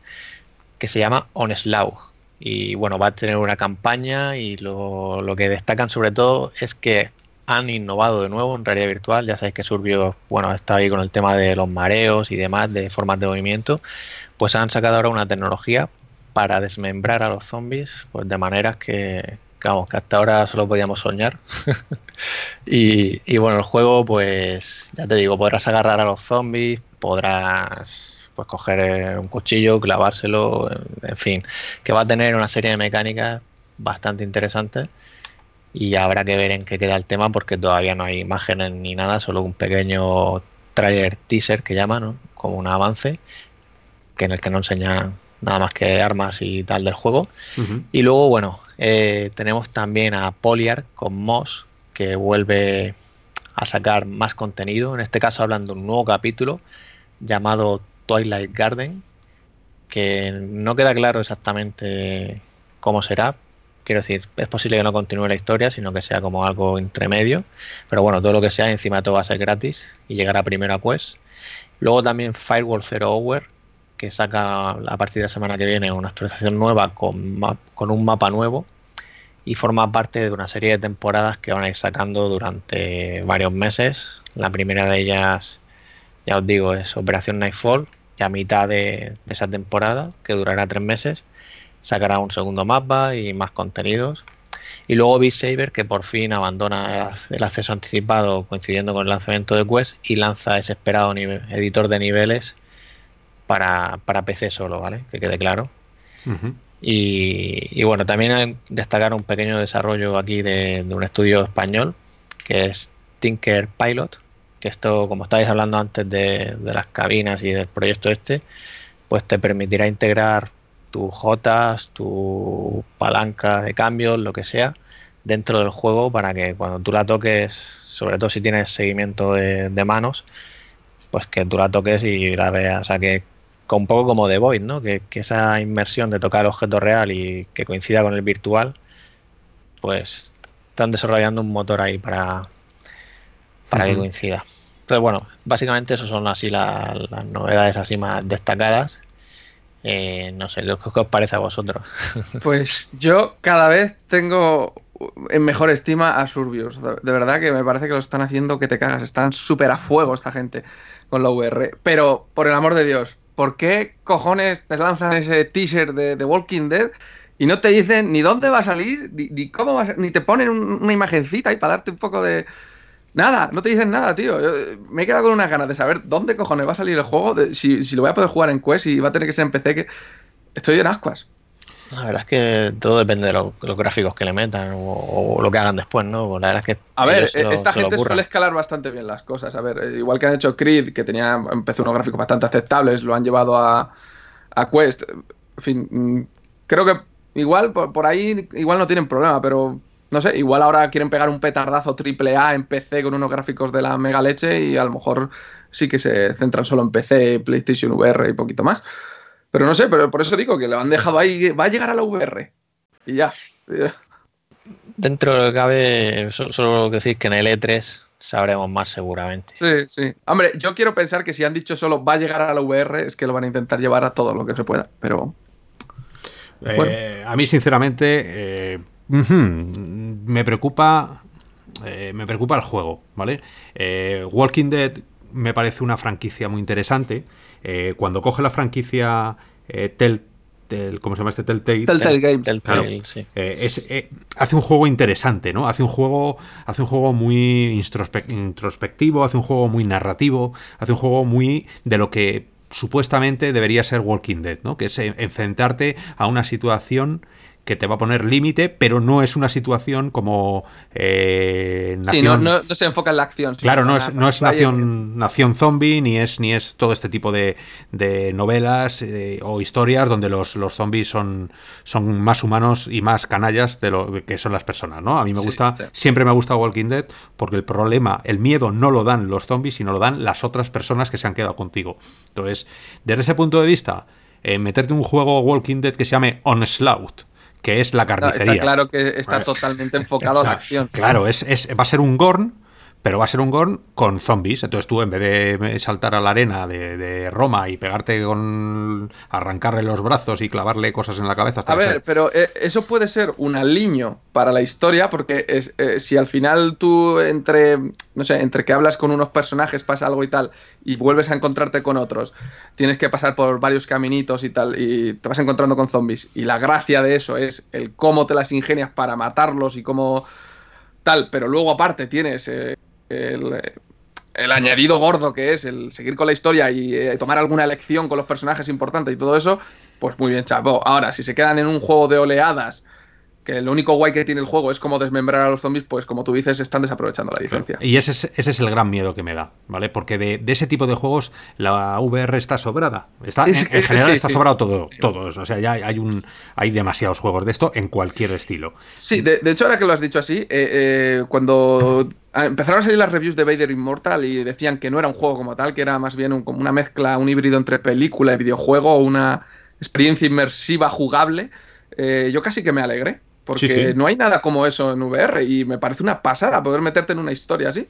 que se llama Onslaught. Y bueno, va a tener una campaña y lo, lo que destacan sobre todo es que han innovado de nuevo en realidad virtual. Ya sabéis que Surbio, bueno, está ahí con el tema de los mareos y demás, de formas de movimiento. Pues han sacado ahora una tecnología para desmembrar a los zombies, pues de maneras que, que hasta ahora solo podíamos soñar. [LAUGHS] y, bueno, el juego, pues ya te digo, podrás agarrar a los zombies, podrás pues coger un cuchillo, clavárselo, en fin, que va a tener una serie de mecánicas bastante interesantes y habrá que ver en qué queda el tema porque todavía no hay imágenes ni nada, solo un pequeño trailer teaser que llaman, como un avance, que en el que no enseñan nada más que armas y tal del juego. Y luego, bueno, eh, tenemos también a Poliar con Moss, que vuelve a sacar más contenido, en este caso hablando de un nuevo capítulo llamado Twilight Garden, que no queda claro exactamente cómo será, Quiero decir, es posible que no continúe la historia, sino que sea como algo intermedio. Pero bueno, todo lo que sea, encima todo va a ser gratis y llegará primero a Quest. Luego también Firewall Zero Hour, que saca a partir de la semana que viene una actualización nueva con, un mapa nuevo y forma parte de una serie de temporadas que van a ir sacando durante varios meses. La primera de ellas, ya os digo, es Operación Nightfall, ya a mitad de esa temporada, que durará tres meses sacará un segundo mapa y más contenidos. Y luego Beat Saber, que por fin abandona el acceso anticipado coincidiendo con el lanzamiento de Quest y lanza ese esperado editor de niveles para, PC solo, ¿vale? Que quede claro. y, bueno, también destacar un pequeño desarrollo aquí de, un estudio español, que es Tinker Pilot, que esto, como estáis hablando antes de, de las cabinas y del proyecto este, pues te permitirá integrar tus jotas, tu palanca de cambio, lo que sea, dentro del juego para que cuando tú la toques, sobre todo si tienes seguimiento de, manos, pues que tú la toques y la veas. O sea, que con un poco como The Void, ¿no? Que, esa inmersión de tocar el objeto real y que coincida con el virtual, pues están desarrollando un motor ahí para, para que coincida. Entonces, bueno, básicamente eso son así las novedades así más destacadas. Eh, no sé, ¿qué os parece a vosotros? [LAUGHS] Pues yo cada vez tengo en mejor estima a Surbios. De verdad que me parece que lo están haciendo que te cagas. Están súper a fuego esta gente con la VR. Pero, por el amor de Dios, ¿por qué cojones te lanzan ese teaser de The Walking Dead y no te dicen ni dónde va a salir, ni, cómo va a ni te ponen una imagencita ahí para darte un poco de... Nada, no te dicen nada, tío. me he quedado con unas ganas de saber dónde cojones va a salir el juego, si, si, lo voy a poder jugar en Quest y va a tener que ser en PC, que estoy en ascuas. La verdad es que todo depende de los gráficos que le metan o, lo que hagan después, ¿no? La verdad es que. A ver, esta gente suele escalar bastante bien las cosas. A ver, eh, igual que han hecho Creed, que tenía, empezó unos gráficos bastante aceptables, lo han llevado a, a Quest. En fin, mm, creo que igual por, ahí igual no tienen problema, pero no sé, igual ahora quieren pegar un petardazo triple A en PC con unos gráficos de la mega leche y a lo mejor sí que se centran solo en PC, PlayStation VR y poquito más. Pero no sé, pero por eso digo que le han dejado ahí, va a llegar a la VR. Y ya. Dentro de lo que cabe, solo decir que en el E3 sabremos más seguramente. Sí, sí. Hombre, yo quiero pensar que si han dicho solo va a llegar a la VR, es que lo van a intentar llevar a todo lo que se pueda, pero... Eh, a mí, sinceramente, eh, me preocupa... Eh, me preocupa el juego, ¿vale? Walking Dead me parece una franquicia muy interesante. Eh, cuando coge la franquicia eh, Telltale, ¿cómo se llama este Telltale? Telltale Games. sí. Eh, hace un juego interesante, ¿no? Hace un juego, hace un juego muy introspectivo, hace un juego muy narrativo, hace un juego muy de lo que supuestamente debería ser Walking Dead, ¿no? Que es enfrentarte a una situación que te va a poner límite, pero no es una situación como eh, Sí, no, se enfoca en la acción. Claro, no es, no es nación, nación zombie, ni es, ni es todo este tipo de, novelas eh, o historias donde los, los zombies son, son más humanos y más canallas de lo que son las personas, ¿no? A mí me gusta, siempre me ha gustado Walking Dead porque el problema, el miedo no lo dan los zombies, sino lo dan las otras personas que se han quedado contigo. Entonces, desde ese punto de vista, eh, meterte un juego Walking Dead que se llame Onslaught, que es la carnicería. está claro que está totalmente [LAUGHS] enfocado a la acción. Claro, es, es, va a ser un Gorn pero va a ser un Gorn con zombies. Entonces tú, en vez de saltar a la arena de, Roma y pegarte con. arrancarle los brazos y clavarle cosas en la cabeza. A ver, pero eh, eso puede ser un aliño para la historia, porque es, eh, si al final tú, entre. no sé, entre que hablas con unos personajes, pasa algo y tal, y vuelves a encontrarte con otros, tienes que pasar por varios caminitos y tal, y te vas encontrando con zombies. Y la gracia de eso es el cómo te las ingenias para matarlos y cómo. tal, pero luego aparte tienes. Eh, el, añadido gordo que es el seguir con la historia y eh, tomar alguna elección con los personajes importantes y todo eso, pues muy bien, chapo. Ahora, si se quedan en un juego de oleadas que lo único guay que tiene el juego es como desmembrar a los zombies, pues como tú dices, están desaprovechando la diferencia. Y ese es, ese es el gran miedo que me da, ¿vale? Porque de, ese tipo de juegos la VR está sobrada. Está, en, general está sobrado todo, todos. O sea, ya hay un hay demasiados juegos de esto en cualquier estilo. Sí, de, hecho, ahora que lo has dicho así, eh, eh, cuando empezaron a salir las reviews de Vader Immortal y decían que no era un juego como tal, que era más bien como una mezcla, un híbrido entre película y videojuego, una experiencia inmersiva jugable, eh, yo casi que me alegré porque no hay nada como eso en VR y me parece una pasada poder meterte en una historia así.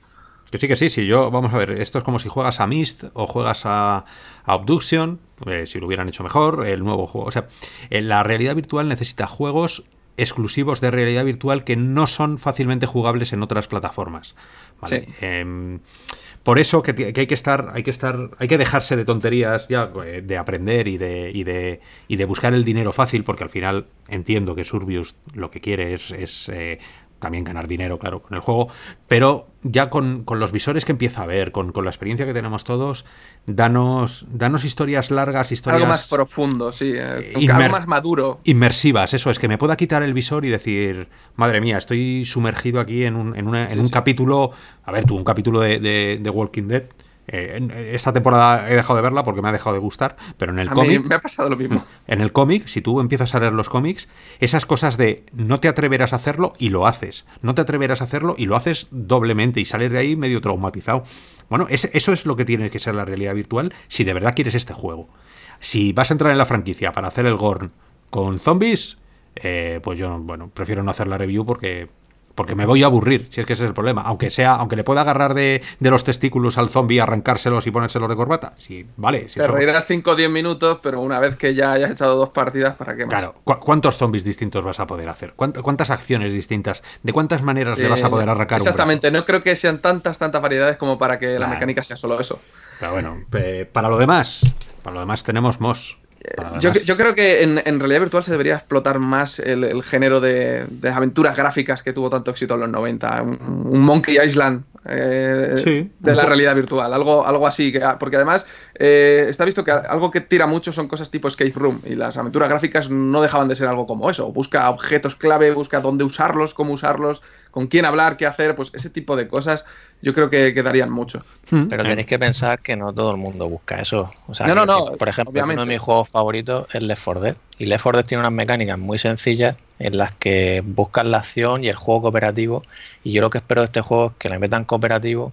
Que sí, que sí, sí. Yo, vamos a ver, esto es como si juegas a Mist o juegas a, Abduction, eh, si lo hubieran hecho mejor, el nuevo juego. O sea, la realidad virtual necesita juegos exclusivos de realidad virtual que no son fácilmente jugables en otras plataformas. ¿vale? Em, por eso que, hay que estar, hay que estar, hay que dejarse de tonterías ya eh, de aprender y de, y de, y de buscar el dinero fácil, porque al final entiendo que Surbius lo que quiere es, es eh, también ganar dinero, claro, con el juego, pero ya con, los visores que empieza a ver, con, la experiencia que tenemos todos, danos, danos historias largas, historias... Algo más profundo, sí, eh, algo más maduro. Inmersivas, eso, es que me pueda quitar el visor y decir, madre mía, estoy sumergido aquí en un, en un capítulo, a ver tú, un capítulo de, de Walking Dead eh, esta temporada he dejado de verla porque me ha dejado de gustar, pero en el cómic. Me ha pasado lo mismo. [LAUGHS] En el cómic, si tú empiezas a leer los cómics, esas cosas de no te atreverás a hacerlo y lo haces. No te atreverás a hacerlo y lo haces doblemente y sales de ahí medio traumatizado. Bueno, eso es lo que tiene que ser la realidad virtual si de verdad quieres este juego. Si vas a entrar en la franquicia para hacer el Gorn con zombies, eh, pues yo, bueno, prefiero no hacer la review porque Porque me voy a aburrir, si es que ese es el problema. Aunque sea, aunque le pueda agarrar de, los testículos al zombie, arrancárselos y ponérselos de corbata. Sí, vale. Si Te reirás 5 o 10 minutos, pero una vez que ya hayas echado dos partidas, ¿para qué más? Claro, ¿cuántos zombies distintos vas a poder hacer? ¿Cuántas acciones distintas? ¿De cuántas maneras le vas a poder arrancar Exactamente, no creo que sean tantas, tantas variedades como para que la mecánica sea solo eso. Pero bueno, para lo demás, para lo demás tenemos MOS. Yo, creo que en, realidad virtual se debería explotar más el, género de, aventuras gráficas que tuvo tanto éxito en los 90. Un, Monkey Island eh, de la realidad virtual, algo, algo así. porque además eh, está visto que algo que tira mucho son cosas tipo escape room y las aventuras gráficas no dejaban de ser algo como eso. Busca objetos clave, busca dónde usarlos, cómo usarlos, con quién hablar, qué hacer, pues ese tipo de cosas yo creo que quedarían mucho. Hmm. Pero tenéis que pensar que no todo el mundo busca eso. O sea, no, no, no. Por ejemplo, uno de mis juegos favoritos es Left 4 Dead. Y Left 4 Dead tiene unas mecánicas muy sencillas en las que buscan la acción y el juego cooperativo. Y yo lo que espero de este juego es que le metan cooperativo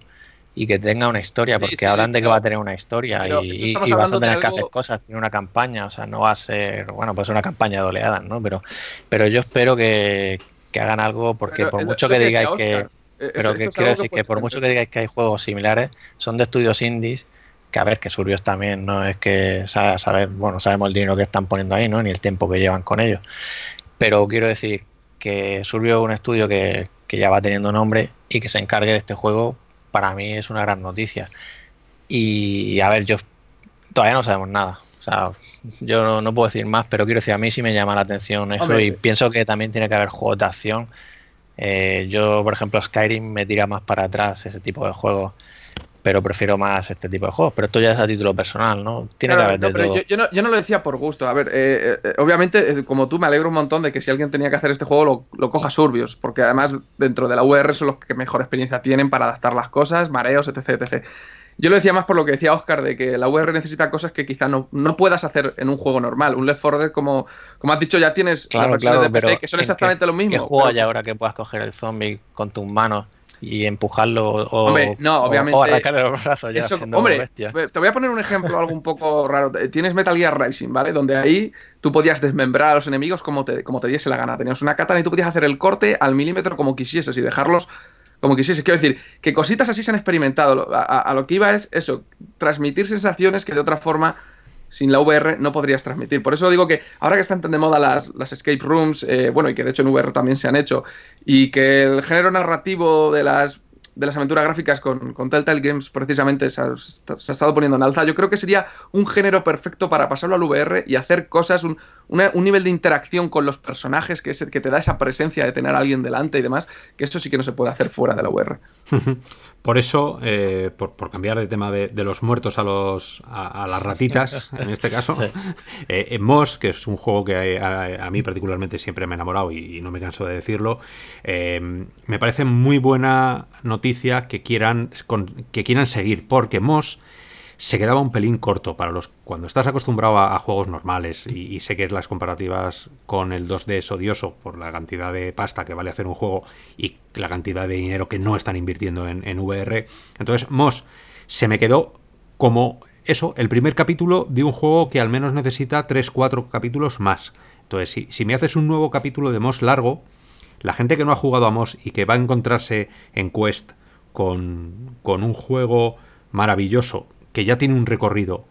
y que tenga una historia, porque hablan de que va a tener una historia y, vas a tener que hacer cosas, tiene una campaña, o sea, no va a ser, bueno, pues una campaña de oleadas, ¿no? Pero, pero yo espero que, hagan algo, porque por mucho que digáis que pero que quiero decir que por mucho que digáis que hay juegos similares, son de estudios indies, que a ver, que Surbios también no es que saber, bueno, sabemos el dinero que están poniendo ahí, ¿no? Ni el tiempo que llevan con ellos. Pero quiero decir que Surbio es un estudio que, ya va teniendo nombre y que se encargue de este juego, para mí es una gran noticia. Y a ver, yo todavía no sabemos nada. O sea, yo no, puedo decir más, pero quiero decir, a mí sí me llama la atención eso y pienso que también tiene que haber juegos de acción eh, yo, por ejemplo, Skyrim me tira más para atrás ese tipo de juegos, pero prefiero más este tipo de juegos. Pero esto ya es a título personal, ¿no? Tiene que haber de todo. Yo, no, lo decía por gusto. A ver, eh, eh, obviamente, como tú, me alegro un montón de que si alguien tenía que hacer este juego lo, lo coja Surbios, porque además dentro de la UR son los que mejor experiencia tienen para adaptar las cosas, mareos, etc. etc. Yo lo decía más por lo que decía Oscar, de que la VR necesita cosas que quizá no, no puedas hacer en un juego normal. Un Left 4 Dead, como, como has dicho, ya tienes claro, de PC, que son exactamente lo mismo. ¿Qué juego hay ahora que puedas coger el zombie con tus manos y empujarlo o, hombre, no, obviamente, o, arrancarle los brazos ya hombre, te voy a poner un ejemplo algo un poco raro. Tienes Metal Gear Rising, ¿vale? Donde ahí tú podías desmembrar a los enemigos como te, como te diese la gana. Tenías una katana y tú podías hacer el corte al milímetro como quisieses y dejarlos como quisiese. Quiero decir, que cositas así se han experimentado. A, lo que iba es eso, transmitir sensaciones que de otra forma, sin la VR, no podrías transmitir. Por eso digo que ahora que están tan de moda las, las escape rooms, eh, bueno, y que de hecho en VR también se han hecho, y que el género narrativo de las de las aventuras gráficas con, con Telltale Games precisamente se ha, estado poniendo en alza. Yo creo que sería un género perfecto para pasarlo al VR y hacer cosas, un, un nivel de interacción con los personajes que es el que te da esa presencia de tener a alguien delante y demás, que eso sí que no se puede hacer fuera de la VR. [LAUGHS] Por eso, eh, por, cambiar de tema de, los muertos a los a, las ratitas, [LAUGHS] en este caso, [LAUGHS] eh, Moss, que es un juego que a, mí particularmente siempre me ha enamorado y, no me canso de decirlo, eh, me parece muy buena noticia que quieran, que quieran seguir, porque Moss se quedaba un pelín corto para los cuando estás acostumbrado a, juegos normales y, sé que las comparativas con el 2D es odioso por la cantidad de pasta que vale hacer un juego y la cantidad de dinero que no están invirtiendo en, VR. Entonces, Moss se me quedó como eso, el primer capítulo de un juego que al menos necesita 3-4 capítulos más. Entonces, si, si me haces un nuevo capítulo de Moss largo, la gente que no ha jugado a Moss y que va a encontrarse en Quest con, con un juego maravilloso que ya tiene un recorrido,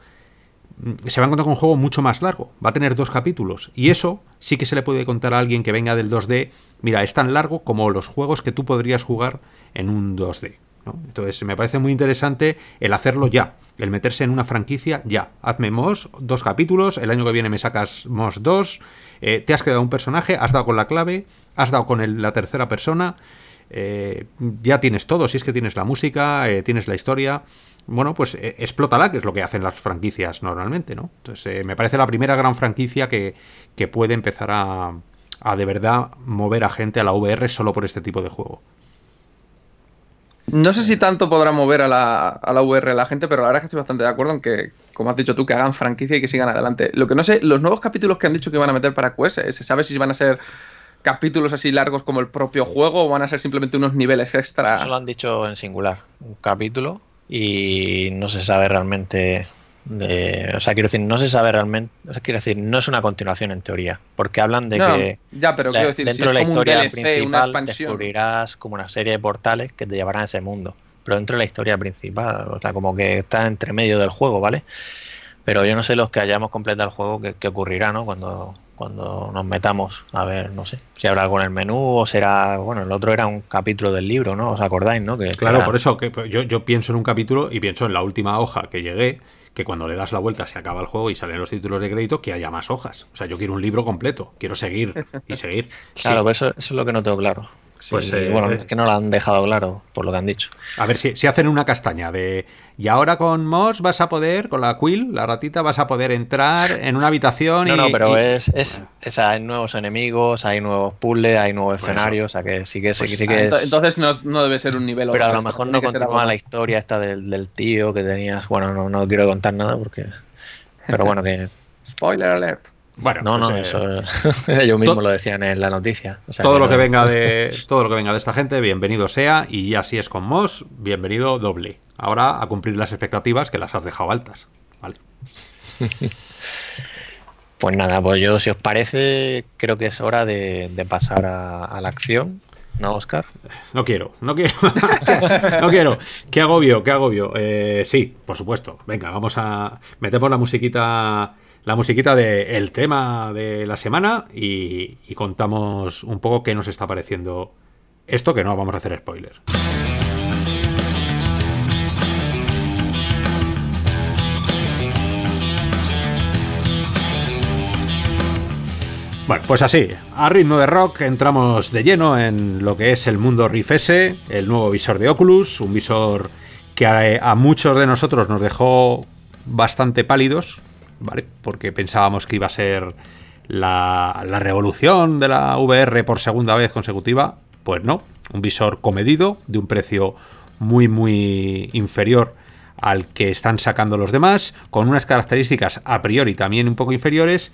se va a encontrar con un juego mucho más largo. Va a tener dos capítulos. Y eso sí que se le puede contar a alguien que venga del 2D. Mira, es tan largo como los juegos que tú podrías jugar en un 2D. Entonces me parece muy interesante el hacerlo ya, el meterse en una franquicia ya. Hazme Moss, dos capítulos, el año que viene me sacas Moss 2, eh, te has quedado un personaje, has dado con la clave, has dado con la tercera persona, eh, ya tienes todo, si es que tienes la música, eh, tienes la historia bueno, pues eh, explótala, que es lo que hacen las franquicias normalmente, ¿no? Entonces, eh, me parece la primera gran franquicia que, puede empezar a, a, de verdad mover a gente a la VR solo por este tipo de juego. No sé si tanto podrá mover a la, a la VR la gente, pero la verdad es que estoy bastante de acuerdo en que, como has dicho tú, que hagan franquicia y que sigan adelante. Lo que no sé, los nuevos capítulos que han dicho que van a meter para Quest, eh, ¿se sabe si van a ser capítulos así largos como el propio juego o van a ser simplemente unos niveles extra? Eso lo han dicho en singular, un capítulo y no se sabe realmente o sea, quiero decir, no se sabe realmente. O sea, quiero decir, no es una continuación en teoría. Porque hablan de que. Ya, pero decir, dentro de la historia principal descubrirás como una serie de portales que te llevarán a ese mundo. Pero dentro de la historia principal, o sea, como que está entre medio del juego, ¿vale? Pero yo no sé los que hayamos completado el juego qué, ocurrirá, ¿no? Cuando, cuando nos metamos, a ver, no sé, si habrá algo en el menú o será, bueno, el otro era un capítulo del libro, ¿no? ¿Os acordáis, no? Que, claro, por eso que yo, yo pienso en un capítulo y pienso en la última hoja que llegué, que cuando le das la vuelta se acaba el juego y salen los títulos de crédito, que haya más hojas. O sea, yo quiero un libro completo, quiero seguir y seguir. [LAUGHS] claro, pues eso, es lo que no tengo claro. Pues eh, bueno, es que no lo han dejado claro por lo que han dicho. A ver si, si hacen una castaña de y ahora con Moss vas a poder, con la Quill, la ratita, vas a poder entrar en una habitación y. No, no, pero es, es, hay nuevos enemigos, hay nuevos puzzles, hay nuevos escenarios, o sea que sí que, sí, pues, que es. Entonces no, no, debe ser un nivel. Pero a lo mejor no continúa la historia esta del, del, tío que tenías. Bueno, no, no quiero contar nada porque. Pero [LAUGHS] bueno, que. Spoiler alert. Bueno, no, no, pues, eso eh, [LAUGHS] ellos mismos lo decían en la noticia. todo lo que venga de [LAUGHS] todo lo que venga de esta gente, bienvenido sea y así es con Moss, bienvenido doble. Ahora a cumplir las expectativas que las has dejado altas, ¿vale? [LAUGHS] pues nada, pues yo si os parece creo que es hora de, pasar a, la acción. ¿No, Oscar? No quiero, no quiero. no quiero. Qué agobio, qué agobio. Eh, sí, por supuesto. Venga, vamos a. Metemos la musiquita la musiquita del el tema de la semana y, contamos un poco qué nos está pareciendo esto, que no vamos a hacer spoiler. Bueno, pues así, a ritmo de rock entramos de lleno en lo que es el mundo Rift S, el nuevo visor de Oculus, un visor que a muchos de nosotros nos dejó bastante pálidos, ¿vale? Porque pensábamos que iba a ser la, revolución de la VR por segunda vez consecutiva. Pues no, un visor comedido de un precio muy muy inferior al que están sacando los demás, con unas características a priori también un poco inferiores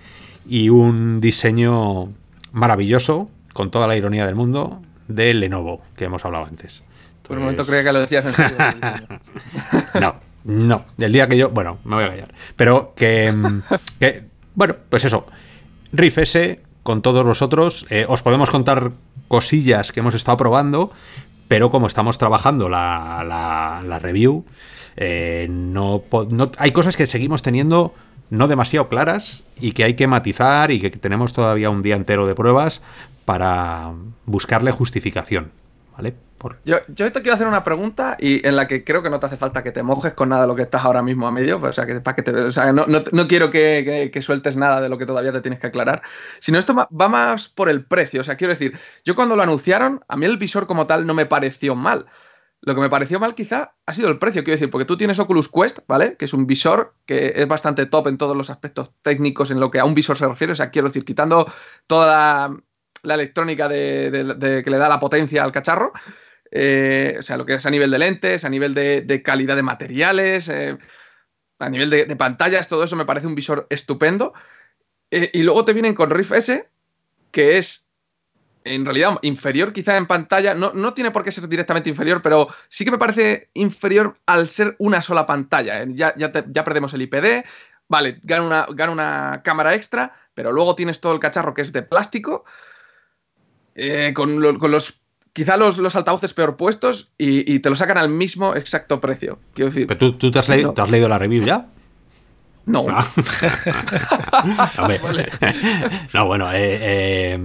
y un diseño maravilloso, con toda la ironía del mundo, de Lenovo, que hemos hablado antes. Por un momento creía que lo decías en serio. [LAUGHS] no, no, del día que yo. Bueno, me voy a callar. Pero que. Mm, [LAUGHS] bueno, pues eso. Riff S, con todos vosotros, eh, os podemos contar cosillas que hemos estado probando, pero como estamos trabajando la, la, review, eh, no, no, hay cosas que seguimos teniendo no demasiado claras y que hay que matizar y que tenemos todavía un día entero de pruebas para buscarle justificación. ¿Vale? Yo, yo te quiero hacer una pregunta y en la que creo que no te hace falta que te mojes con nada de lo que estás ahora mismo a medio, pues, o sea, que, para que te, o sea, no, quiero que, que, sueltes nada de lo que todavía te tienes que aclarar, sino esto va más por el precio, o sea, quiero decir, yo cuando lo anunciaron, a mí el visor como tal no me pareció mal. Lo que me pareció mal quizá ha sido el precio, quiero decir, porque tú tienes Oculus Quest, ¿vale? Que es un visor que es bastante top en todos los aspectos técnicos en lo que a un visor se refiere, o sea, quiero decir, quitando toda la, electrónica de, que le da la potencia al cacharro, eh, o sea, lo que es a nivel de lentes, a nivel de, calidad de materiales, eh, a nivel de, pantallas, todo eso me parece un visor estupendo. Eh, y luego te vienen con Rift S, que es en realidad inferior quizá en pantalla, no, no, tiene por qué ser directamente inferior, pero sí que me parece inferior al ser una sola pantalla. Ya, ya, perdemos el IPD, vale, gana una, gana una cámara extra, pero luego tienes todo el cacharro que es de plástico, con, los quizá los, los altavoces peor puestos y, te lo sacan al mismo exacto precio. Quiero decir. ¿Pero tú, te, has leído, has leído la review ya? No. Ah. [LAUGHS] [LAUGHS] no, bueno, eh, eh,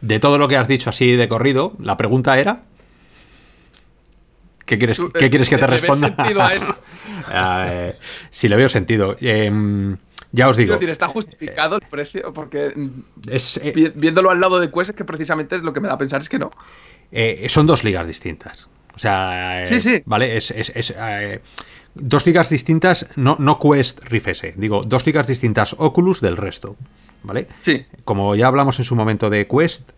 de todo lo que has dicho así de corrido, la pregunta era. ¿Qué quieres, ¿qué quieres que te responda? Sentido a eso? [LAUGHS] Eh, sí, le veo sentido. Ya os digo. decir, está justificado el precio, porque eh, viéndolo al lado de Quest, es que precisamente es lo que me da a pensar es que no. Eh, son dos ligas distintas. O sea, sí, sí. ¿vale? Es, dos ligas distintas, no, no Quest Rift digo, dos ligas distintas Oculus del resto. ¿Vale? Sí. Como ya hablamos en su momento de Quest,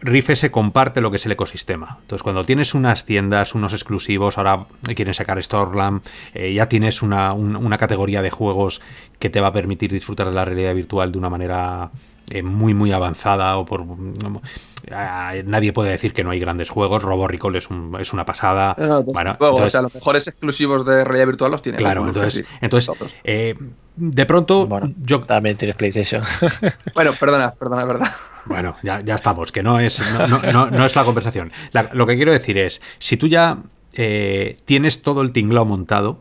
Riff se comparte lo que es el ecosistema. Entonces, cuando tienes unas tiendas, unos exclusivos, ahora quieren sacar Stormland, eh, ya tienes una, categoría de juegos que te va a permitir disfrutar de la realidad virtual de una manera eh, muy muy avanzada o por nadie puede decir que no hay grandes juegos. Robo Recall es, es una pasada. Bueno, o sea, los mejores exclusivos de realidad virtual los tiene claro entonces, entonces eh, de pronto yo también tienes PlayStation. [LAUGHS] Bueno perdona perdona verdad. Bueno ya, ya estamos que no es no, no, es la conversación. Lo que quiero decir es si tú ya eh, tienes todo el tinglao montado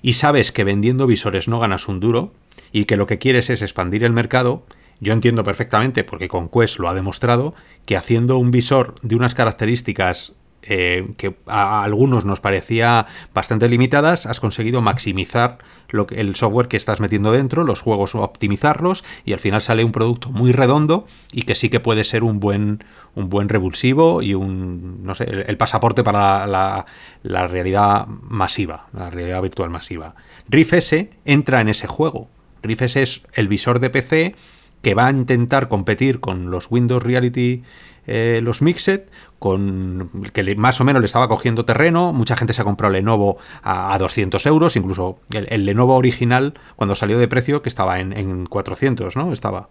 y sabes que vendiendo visores no ganas un duro y que lo que quieres es expandir el mercado yo entiendo perfectamente, porque con Quest lo ha demostrado, que haciendo un visor de unas características eh, que a algunos nos parecía bastante limitadas, has conseguido maximizar lo que, el software que estás metiendo dentro, los juegos optimizarlos y al final sale un producto muy redondo y que sí que puede ser un buen, un buen revulsivo y un, no sé, el, pasaporte para la, la, realidad masiva, la realidad virtual masiva. Riff S entra en ese juego. Riff S es el visor de PC que va a intentar competir con los Windows Reality, eh, los Mixed, con que más o menos le estaba cogiendo terreno. Mucha gente se ha comprado Lenovo a, 200 euros, incluso el, Lenovo original, cuando salió de precio, que estaba en, 400, ¿no? Estaba.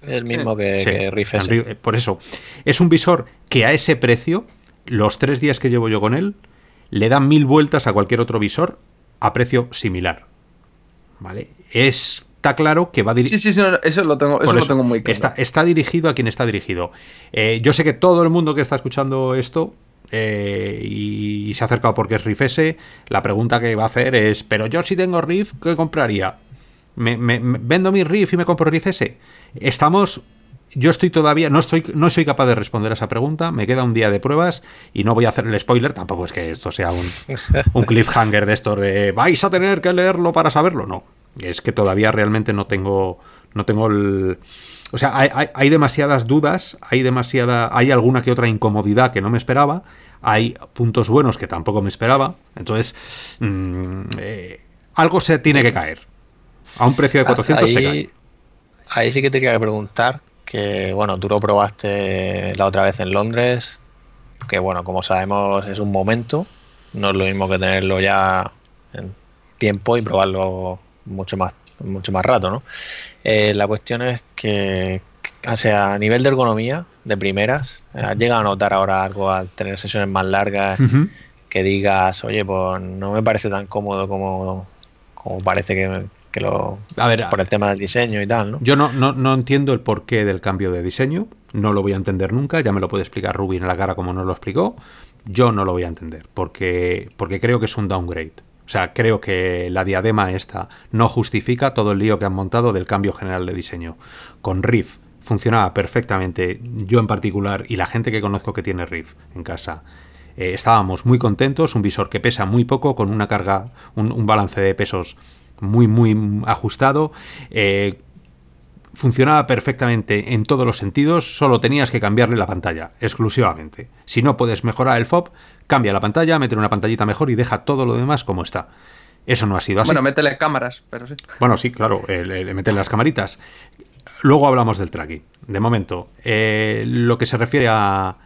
El mismo que, eh, Por eso, es un visor que a ese precio, los tres días que llevo yo con él, le da mil vueltas a cualquier otro visor a precio similar. ¿Vale? Es está claro que va dirigido. Sí, sí, sí, eso, lo tengo, eso, lo tengo muy claro. Está, está, dirigido a quien está dirigido. Eh, yo sé que todo el mundo que está escuchando esto eh, y, se ha acercado porque es Riff S, la pregunta que va a hacer es: ¿Pero yo si tengo Riff, qué compraría? ¿Me, vendo mi Riff y me compro Riff S? Estamos. Yo estoy todavía, no estoy, no soy capaz de responder a esa pregunta. Me queda un día de pruebas y no voy a hacer el spoiler. Tampoco es que esto sea un, un cliffhanger de esto de vais a tener que leerlo para saberlo. No, es que todavía realmente no tengo, no tengo el... O sea, hay, demasiadas dudas, hay demasiada, hay alguna que otra incomodidad que no me esperaba, hay puntos buenos que tampoco me esperaba, entonces mm, eh, algo se tiene que caer. A un precio de 400 ahí, se cae. Ahí sí que te quería preguntar que, bueno, tú lo probaste la otra vez en Londres, que bueno, como sabemos es un momento, no es lo mismo que tenerlo ya en tiempo y probarlo mucho más, mucho más rato, ¿no? Eh, la cuestión es que, o sea, a nivel de ergonomía, de primeras, ¿has llegado a notar ahora algo al tener sesiones más largas que digas, oye, pues no me parece tan cómodo como, como parece que, lo. A ver, por el tema del diseño y tal, ¿no? Yo no, no, no entiendo el porqué del cambio de diseño, no lo voy a entender nunca, ya me lo puede explicar Ruby en la cara como nos lo explicó. Yo no lo voy a entender, porque, porque creo que es un downgrade. O sea, creo que la diadema esta no justifica todo el lío que han montado del cambio general de diseño. Con Riff funcionaba perfectamente, yo en particular, y la gente que conozco que tiene Riff en casa. Eh, estábamos muy contentos, un visor que pesa muy poco, con una carga, un, balance de pesos muy, muy ajustado. Eh, funcionaba perfectamente en todos los sentidos, solo tenías que cambiarle la pantalla, exclusivamente. Si no puedes mejorar el FOB, cambia la pantalla, mete una pantallita mejor y deja todo lo demás como está. Eso no ha sido así. Bueno, métele cámaras, pero sí. Bueno, sí, claro, le meten las camaritas. Luego hablamos del tracking. De momento, eh, lo que se refiere a,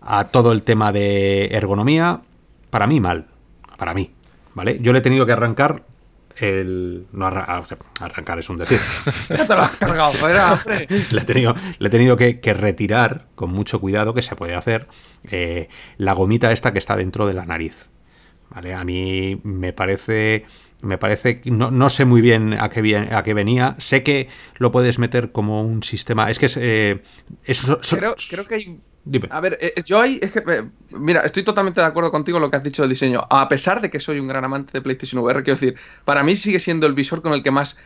a todo el tema de ergonomía, para mí mal. Para mí. ¿Vale? Yo le he tenido que arrancar el. No ah, arrancar es un decir. [LAUGHS] ya te lo has cargado, [LAUGHS] le he tenido, le he tenido que, retirar con mucho cuidado, que se puede hacer, eh, la gomita esta que está dentro de la nariz. ¿Vale? A mí me parece. Me parece. No, no sé muy bien a qué, a qué venía. Sé que lo puedes meter como un sistema. Es que es. Eh, creo, creo que hay a ver, eh, yo ahí, es que, eh, mira, estoy totalmente de acuerdo contigo en lo que has dicho del diseño. A pesar de que soy un gran amante de PlayStation VR, quiero decir, para mí sigue siendo el visor con el que más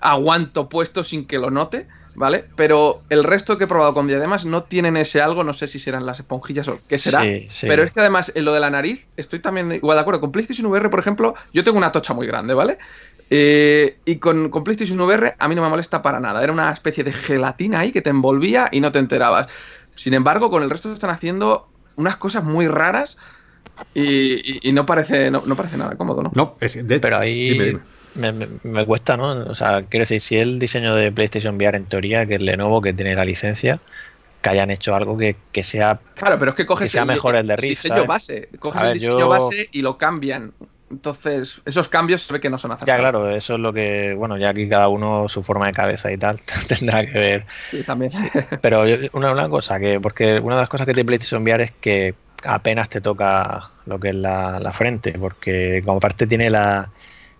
aguanto puesto sin que lo note, ¿vale? Pero el resto que he probado con diademas no tienen ese algo, no sé si serán las esponjillas o qué será. Pero es que además, en lo de la nariz, estoy también igual de acuerdo. Con PlayStation VR, por ejemplo, yo tengo una tocha muy grande, ¿vale? Eh, y con, con, PlayStation VR a mí no me molesta para nada. Era una especie de gelatina ahí que te envolvía y no te enterabas. Sin embargo, con el resto están haciendo unas cosas muy raras y, no, parece, no, parece nada cómodo, ¿no? No, pero ahí Me, cuesta, ¿no? O sea, quiero decir, si el diseño de PlayStation VR en teoría, que es Lenovo, que tiene la licencia, que hayan hecho algo que, sea claro pero es que coges sea mejor el de diseño base coges el diseño base y lo cambian Entonces, esos cambios se ve que no son acertados. Ya, claro, eso es lo que, bueno, ya aquí cada uno su forma de cabeza y tal [LAUGHS] tendrá que ver. Sí, también. Sí. Pero una, una cosa, que porque una de las cosas que tiene PlayStation VR es que apenas te toca lo que es la, frente, porque como parte tiene la,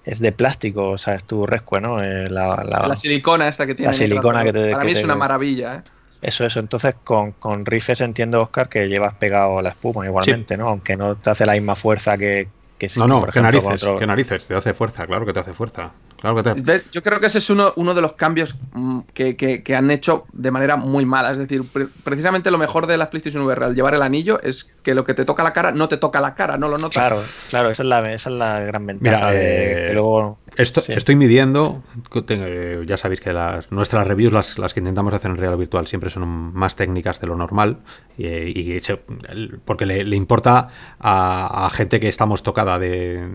es de plástico, o sea, es tu rescue, ¿no? Eh, la, silicona esta que tiene. La silicona que te. Para mí es una maravilla, ¿eh? Eso, eso. Entonces, con, con rifes entiendo, Oscar, que llevas pegado la espuma igualmente, ¿no? Aunque no te hace la misma fuerza que, que si, No, no, que narices, que narices, te hace fuerza, claro que te hace fuerza. Yo creo que ese es uno, uno de los cambios mm, que, han hecho de manera muy mala. Es decir, precisamente lo mejor de las PlayStation VR al llevar el anillo es que lo que te toca la cara no te toca la cara, no lo notas. Claro, claro, esa es la, esa es la gran ventaja. de, eh, luego, esto, Estoy midiendo, ya sabéis que las, nuestras reviews, las, las, que intentamos hacer en real virtual, siempre son más técnicas de lo normal, y, porque le, importa a, gente que estamos tocada de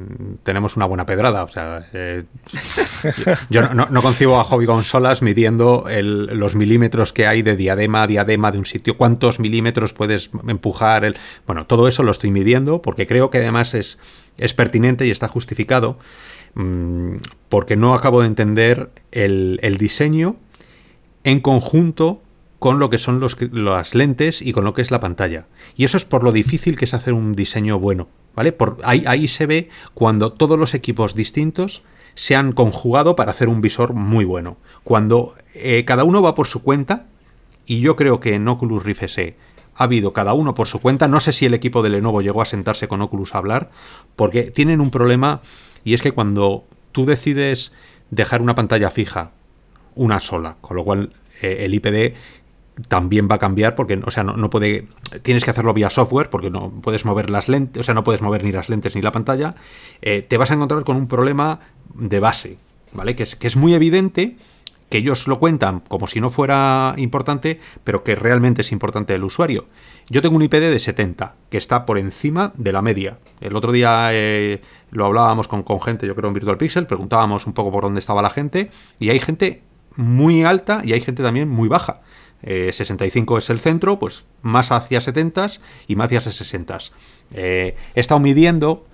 tenemos una buena pedrada. O sea, eh, [LAUGHS] yo no, concibo a hobby consolas midiendo los milímetros que hay de diadema a diadema de un sitio, cuántos milímetros puedes empujar. El, bueno, todo eso lo estoy midiendo porque creo que además es, es pertinente y está justificado mm, porque no acabo de entender el, diseño en conjunto con lo que son las lentes y con lo que es la pantalla. Y eso es por lo difícil que es hacer un diseño bueno. ¿Vale? Por, ahí, ahí se ve cuando todos los equipos distintos se han conjugado para hacer un visor muy bueno. Cuando eh, cada uno va por su cuenta, y yo creo que en Oculus Rift S ha habido cada uno por su cuenta, no sé si el equipo de Lenovo llegó a sentarse con Oculus a hablar, porque tienen un problema, y es que cuando tú decides dejar una pantalla fija, una sola, con lo cual eh, el IPD también va a cambiar porque, o sea, no, puede, tienes que hacerlo vía software porque no puedes mover las lentes, o sea, no puedes mover ni las lentes ni la pantalla, eh, te vas a encontrar con un problema de base, ¿vale? Que es, que es muy evidente que ellos lo cuentan como si no fuera importante, pero que realmente es importante el usuario. Yo tengo un IPD de 70, que está por encima de la media. El otro día eh, lo hablábamos con, gente, yo creo en Virtual Pixel, preguntábamos un poco por dónde estaba la gente, y hay gente muy alta y hay gente también muy baja. 65 eh, es el centro, pues más hacia 70 y más hacia 60. Eh, he estado midiendo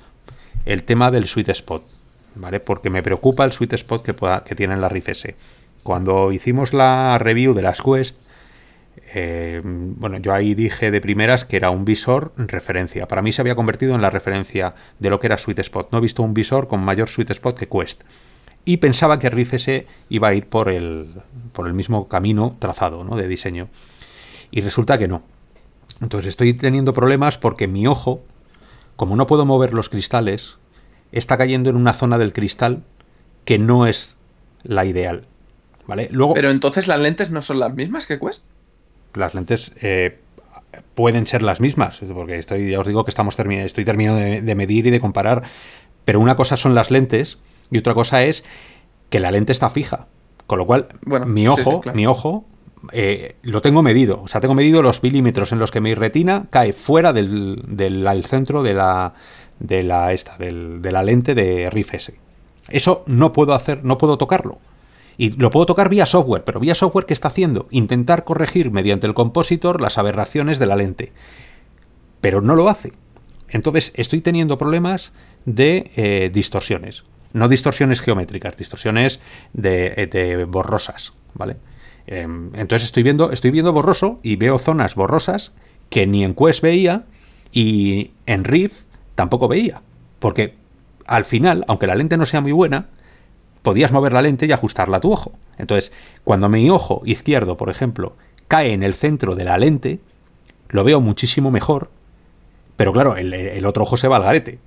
el tema del sweet spot, ¿vale? Porque me preocupa el sweet spot que, pueda, que tiene la Rift S. Cuando hicimos la review de las Quest, eh, bueno, yo ahí dije de primeras que era un visor referencia. Para mí se había convertido en la referencia de lo que era sweet spot. No he visto un visor con mayor sweet spot que Quest y pensaba que Riff S iba a ir por el, por el mismo camino trazado ¿no? de diseño. Y resulta que no. Entonces estoy teniendo problemas porque mi ojo, como no puedo mover los cristales, está cayendo en una zona del cristal que no es la ideal. ¿Vale? Luego, Pero entonces las lentes no son las mismas que Quest. Las lentes eh, pueden ser las mismas, porque estoy, ya os digo que estamos estoy terminando de medir y de comparar. Pero una cosa son las lentes y otra cosa es que la lente está fija. Con lo cual, mi ojo, mi ojo eh, lo tengo medido. O sea, tengo medido los milímetros en los que mi retina cae fuera del, centro de la, de la, esta, de la lente de RIF S. Eso no puedo hacer, no puedo tocarlo. Y lo puedo tocar vía software, pero vía software, ¿qué está haciendo? Intentar corregir mediante el compositor las aberraciones de la lente. Pero no lo hace. Entonces estoy teniendo problemas de eh, distorsiones no distorsiones geométricas, distorsiones de, de borrosas, ¿vale? Em, entonces estoy viendo, estoy viendo borroso y veo zonas borrosas que ni en Quest veía y en Rift tampoco veía. Porque al final, aunque la lente no sea muy buena, podías mover la lente y ajustarla a tu ojo. Entonces, cuando mi ojo izquierdo, por ejemplo, cae en el centro de la lente, lo veo muchísimo mejor. Pero claro, el, el otro ojo se va al garete.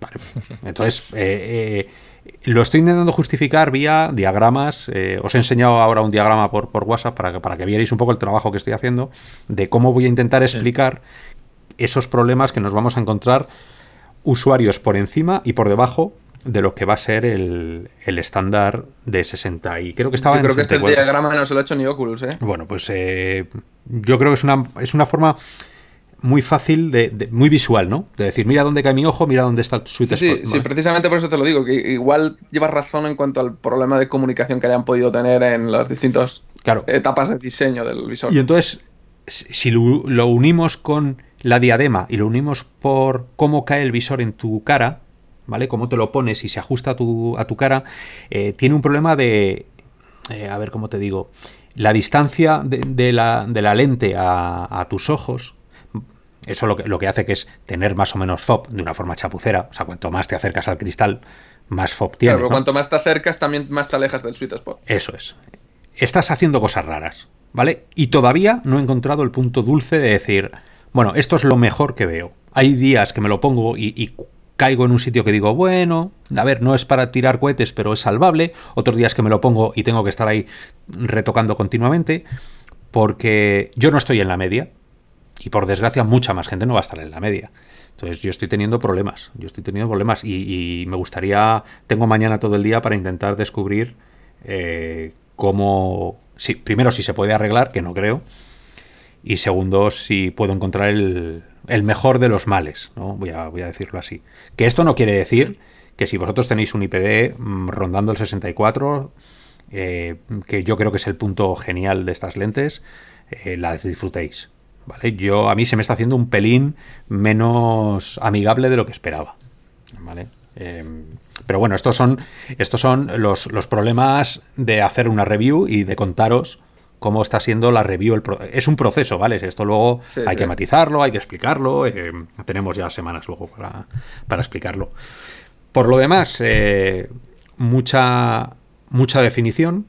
[LAUGHS] Entonces, eh, eh, lo estoy intentando justificar vía diagramas. Eh, os he enseñado ahora un diagrama por, por WhatsApp para que, para que vierais un poco el trabajo que estoy haciendo de cómo voy a intentar explicar esos problemas que nos vamos a encontrar usuarios por encima y por debajo de lo que va a ser el, estándar de 60 y creo que estaba yo creo que este diagrama no se lo ha hecho ni Oculus ¿eh? bueno pues yo creo que es una, es una forma muy fácil, de, muy visual, ¿no? De decir, mira dónde cae mi ojo, mira dónde está el sweet sí, Sí, precisamente por eso te lo digo, que igual llevas razón en cuanto al problema de comunicación que hayan podido tener en las distintas etapas de diseño del visor. Y entonces, si lo, unimos con la diadema y lo unimos por cómo cae el visor en tu cara, ¿vale? Cómo te lo pones y se ajusta a tu, a tu cara, eh, tiene un problema de, eh, a ver cómo te digo, la distancia de, la, de la, lente a, tus ojos, eso lo que, lo que hace que es tener más o menos FOB de una forma chapucera, o sea, cuanto más te acercas al cristal, más FOB tiene. pero cuanto más te acercas, también más te alejas del sweet spot. Eso es. Estás haciendo cosas raras, ¿vale? Y todavía no he encontrado el punto dulce de decir, bueno, esto es lo mejor que veo. Hay días que me lo pongo y, caigo en un sitio que digo, bueno, a ver, no es para tirar cohetes, pero es salvable. Otros días que me lo pongo y tengo que estar ahí retocando continuamente, porque yo no estoy en la media. Y por desgracia, mucha más gente no va a estar en la media. Entonces yo estoy teniendo problemas, yo estoy teniendo problemas y, me gustaría, tengo mañana todo el día para intentar descubrir eh, cómo, sí, primero si se puede arreglar, que no creo, y segundo si puedo encontrar el, el mejor de los males, ¿no? voy, a, decirlo así. Que esto no quiere decir que si vosotros tenéis un IPD mm, rondando el 64, eh, que yo creo que es el punto genial de estas lentes, eh, las disfrutéis. ¿vale? Yo, a mí se me está haciendo un pelín menos amigable de lo que esperaba. ¿vale? Em, pero bueno, estos son, estos son los, los, problemas de hacer una review y de contaros cómo está siendo la review. es un proceso, ¿vale? Esto luego hay que matizarlo, hay que explicarlo. Eh, tenemos ya semanas luego para, para explicarlo. Por lo demás, eh, mucha, mucha definición,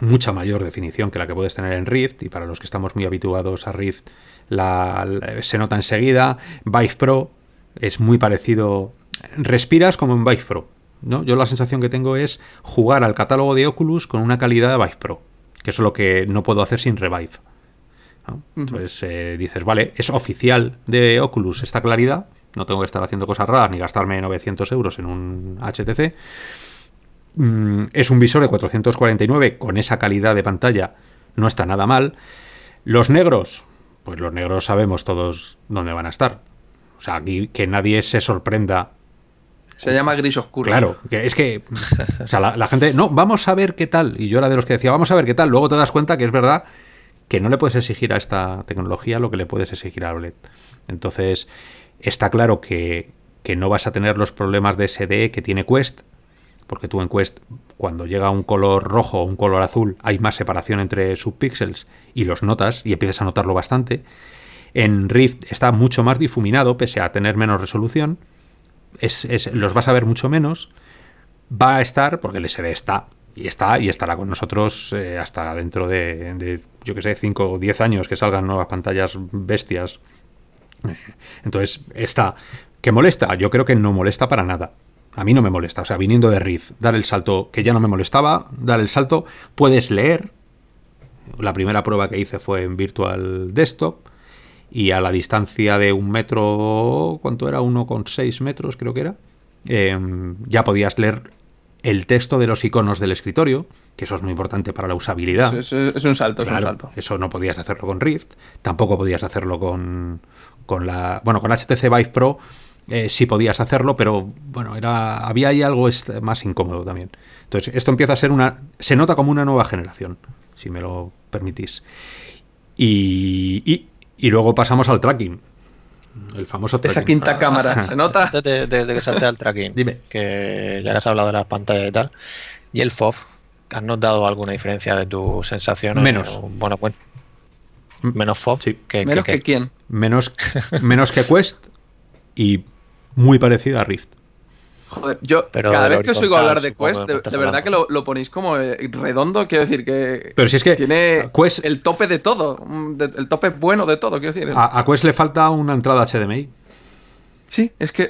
mucha mayor definición que la que puedes tener en Rift. Y para los que estamos muy habituados a Rift, la, se nota enseguida. Vive Pro es muy parecido. Respiras como en Vive Pro. ¿no? Yo la sensación que tengo es jugar al catálogo de Oculus con una calidad de Vive Pro que es lo que no puedo hacer sin Revive. Entonces eh, dices, vale, es oficial de Oculus esta claridad, no tengo que estar haciendo cosas raras ni gastarme 900 euros en un HTC. Mm, es un visor de 449 con esa calidad de pantalla, no está nada mal. Los negros, pues los negros sabemos todos dónde van a estar. O sea, aquí que nadie se sorprenda se llama gris oscuro. Claro, que es que o sea, la, gente, no, vamos a ver qué tal. Y yo era de los que decía, vamos a ver qué tal. Luego te das cuenta que es verdad que no le puedes exigir a esta tecnología lo que le puedes exigir a OLED. Entonces, está claro que, que no vas a tener los problemas de SDE que tiene Quest, porque tú en Quest, cuando llega un color rojo o un color azul, hay más separación entre subpíxeles y los notas, y empiezas a notarlo bastante. En Rift está mucho más difuminado, pese a tener menos resolución los vas a ver mucho menos. Va a estar, porque el SD está, y está, y estará con nosotros eh, hasta dentro de, yo que sé, 5 o 10 años que salgan nuevas pantallas bestias. Eh, entonces, está. ¿Que molesta? Yo creo que no molesta para nada. A mí no me molesta. O sea, viniendo de Rift, dar el salto que ya no me molestaba, dar el salto, puedes leer. La primera prueba que hice fue en Virtual Desktop y a la distancia de un metro, ¿cuánto era? 1,6 metros creo que era, em, ya podías leer el texto de los iconos del escritorio, que eso es muy importante para la usabilidad. Es, un salto, es un salto. Eso no podías hacerlo con Rift, tampoco podías hacerlo con, con la... Bueno, con HTC Vive Pro eh, sí podías hacerlo, pero bueno, era había ahí algo más incómodo también. Entonces, esto empieza a ser una... Se nota como una nueva generación, si me lo permitís. y, y luego pasamos al tracking. El famoso tracking. Esa quinta cámara, ¿se nota? Antes de, que salte al tracking, Dime. que ya has hablado de las pantallas y tal. ¿Y el FOV? ¿Has notado alguna diferencia de tu sensación? Menos. bueno, pues, menos FOV. Sí. Que, ¿Menos que, quién? Menos, [LAUGHS] menos que Quest y muy parecido a Rift. Joder, yo cada vez que os oigo hablar de Quest, de, verdad que lo, ponéis como eh, redondo, quiero decir que. Pero si es que. Tiene el tope de todo, mm, el tope bueno de todo, quiero decir. A, Quest le falta una entrada HDMI. Sí, es que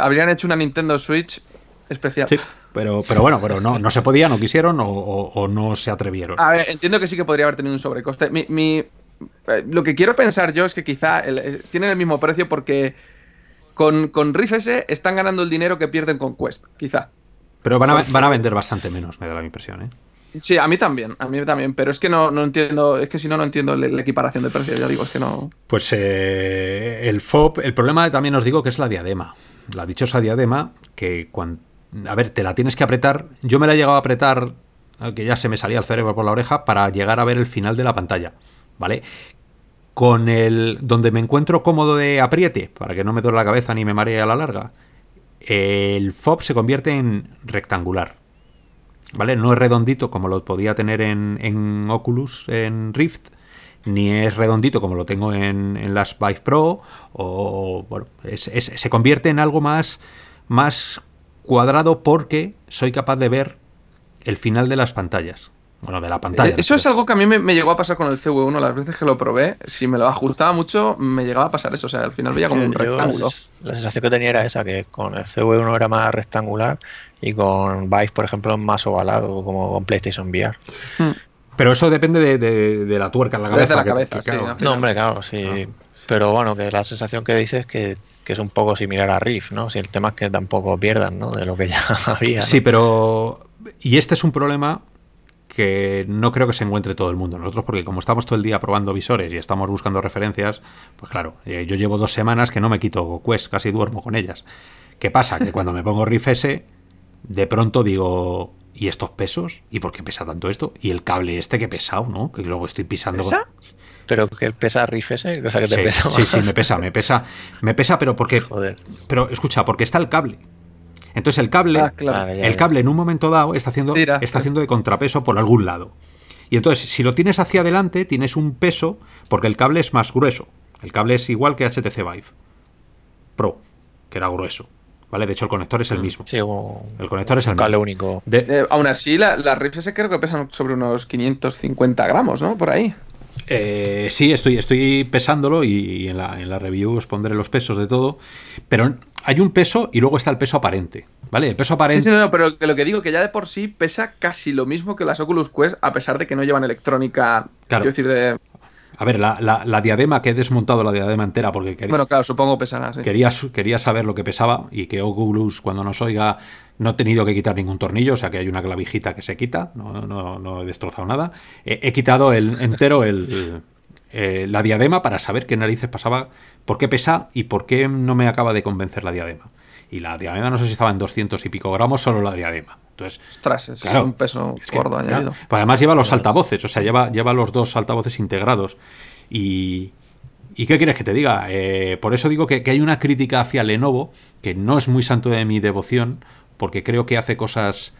habrían hecho una Nintendo Switch especial. Sí, pero, pero bueno, pero no, no se podía, no quisieron o, no se atrevieron. A ver, entiendo que sí que podría haber tenido un sobrecoste. Mi, eh, lo que quiero pensar yo es que quizá eh, tienen el mismo precio porque con, con S están ganando el dinero que pierden con Quest, quizá. Pero van a, van a vender bastante menos, me da la impresión, ¿eh? Sí, a mí también, a mí también, pero es que no, no entiendo, es que si no, no entiendo la, equiparación de precios, ya digo, es que no... Pues eh, el FOB, el problema también os digo que es la diadema, la dichosa diadema, que cuando, a ver, te la tienes que apretar, yo me la he llegado a apretar, que ya se me salía el cerebro por la oreja, para llegar a ver el final de la pantalla, ¿vale? Con el donde me encuentro cómodo de apriete, para que no me duele la cabeza ni me maree a la larga, el FOB se convierte en rectangular. ¿Vale? No es redondito como lo podía tener en, en Oculus, en Rift, ni es redondito como lo tengo en, en las Vive Pro, o bueno, se convierte en algo más, más cuadrado porque soy capaz de ver el final de las pantallas. Bueno, de la pantalla. Eh, Eso es algo que a mí me, me llegó a pasar con el CV1 las veces que lo probé. Si me lo ajustaba mucho, me llegaba a pasar eso. O sea, al final veía como un Yo- rectángulo. La sensación que tenía era esa, que con el CV1 era más rectangular y con Vive, por ejemplo, más ovalado, como con PlayStation VR. Pero eso depende de, de- de la tuerca en la cabeza. la que- cabeza, que, sí, claro. No, hombre, claro, sí. Ah. Pero bueno, que la sensación que dices es que, que es un poco similar a Rift, ¿no? Si el tema es que tampoco pierdan, ¿no? De lo que ya [LAUGHS] había. ¿no? Sí, pero. Y este es un problema que no creo que se encuentre todo el mundo. Nosotros, porque como estamos todo el día probando visores y estamos buscando referencias, pues claro, eh, yo llevo dos semanas que no me quito Quest, casi duermo con ellas. ¿Qué pasa? Que cuando me pongo Riff S, de pronto digo, ¿y estos pesos? ¿Y por qué pesa tanto esto? Y el cable este que pesado, ¿no? Que luego estoy pisando. con- ¿Pesa? Pero que pesa Rift ese, cosa que te Sí, pesa sí, sí, me pesa, me pesa. Me pesa, pero porque. [LAUGHS] Joder. Pero escucha, porque está el cable. Entonces el cable. Ah, claro. Ya, el cable en un momento dado está haciendo, Tira. está haciendo de contrapeso por algún lado. Y entonces, si lo tienes hacia adelante, tienes un peso porque el cable es más grueso. El cable es igual que HTC Vive Pro, que era grueso. ¿Vale? De hecho, el conector es el mismo. Sí, un, El conector es el cable mismo. único. De- Eh, aún así, la- las Rift S creo que pesan sobre unos 550 gramos, ¿no? Por ahí. Eh, sí, estoy, estoy pesándolo y, y en, la, en la review os pondré los pesos de todo. Pero hay un peso y luego está el peso aparente. ¿Vale? El peso aparente. Sí, sí, no, no, pero lo que digo que ya de por sí pesa casi lo mismo que las Oculus Quest, a pesar de que no llevan electrónica. Claro. Quiero decir, de. A ver, la, la- la diadema que he desmontado la diadema entera porque quería, Bueno, claro, supongo pesará, sí. quería, quería saber lo que pesaba y que Oculus cuando nos oiga no he tenido que quitar ningún tornillo, o sea que hay una clavijita que se quita, no, no- no he destrozado nada. He, he quitado el, entero el, eh, la diadema para saber qué narices pasaba, por qué pesa y por qué no me acaba de convencer la diadema. Y la diadema no sé si estaba en 200 y pico gramos, solo la diadema. Entonces, Ostras, es Claro. un peso es que, gordo claro, añadido. pues además lleva los altavoces, o sea, lleva, lleva los dos altavoces integrados. Y, ¿y qué quieres que te diga? Eh, por eso digo que, que hay una crítica hacia Lenovo, que no es muy santo de mi devoción, porque creo que hace cosas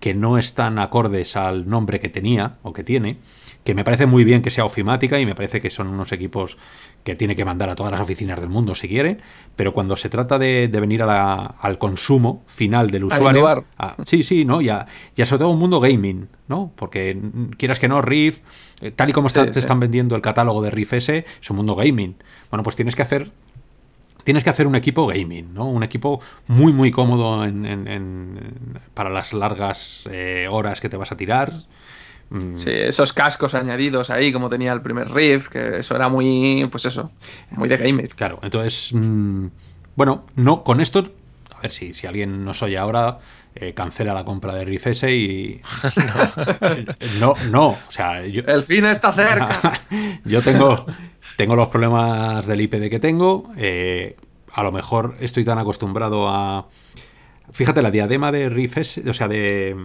que no están acordes al nombre que tenía o que tiene, que me parece muy bien que sea ofimática y me parece que son unos equipos que tiene que mandar a todas las oficinas del mundo si quiere, pero cuando se trata de, de venir a la- al consumo final del usuario, a- sí, sí, ¿no? Ya, ya sobre todo un mundo gaming, ¿no? Porque quieras que no, Riff, eh, tal y como está- Sí, te están vendiendo el catálogo de Riff S, es un mundo gaming. Bueno, pues tienes que hacer tienes que hacer un equipo gaming, ¿no? Un equipo muy, muy cómodo en- en- en- para las largas eh, horas que te vas a tirar. Mm, Sí, esos cascos añadidos ahí, como tenía el primer Rift, que eso era muy, pues eso, muy de gamer. Claro, entonces, mm, bueno, no, con esto, a ver si, si alguien nos oye ahora, eh, cancela la compra de Riff S y... [LAUGHS] no, no, o sea, yo, El fin está cerca. [LAUGHS] yo tengo, tengo los problemas del IPD que tengo. eh, a lo mejor estoy tan acostumbrado a. Fíjate, la diadema de Riff S, o sea, de,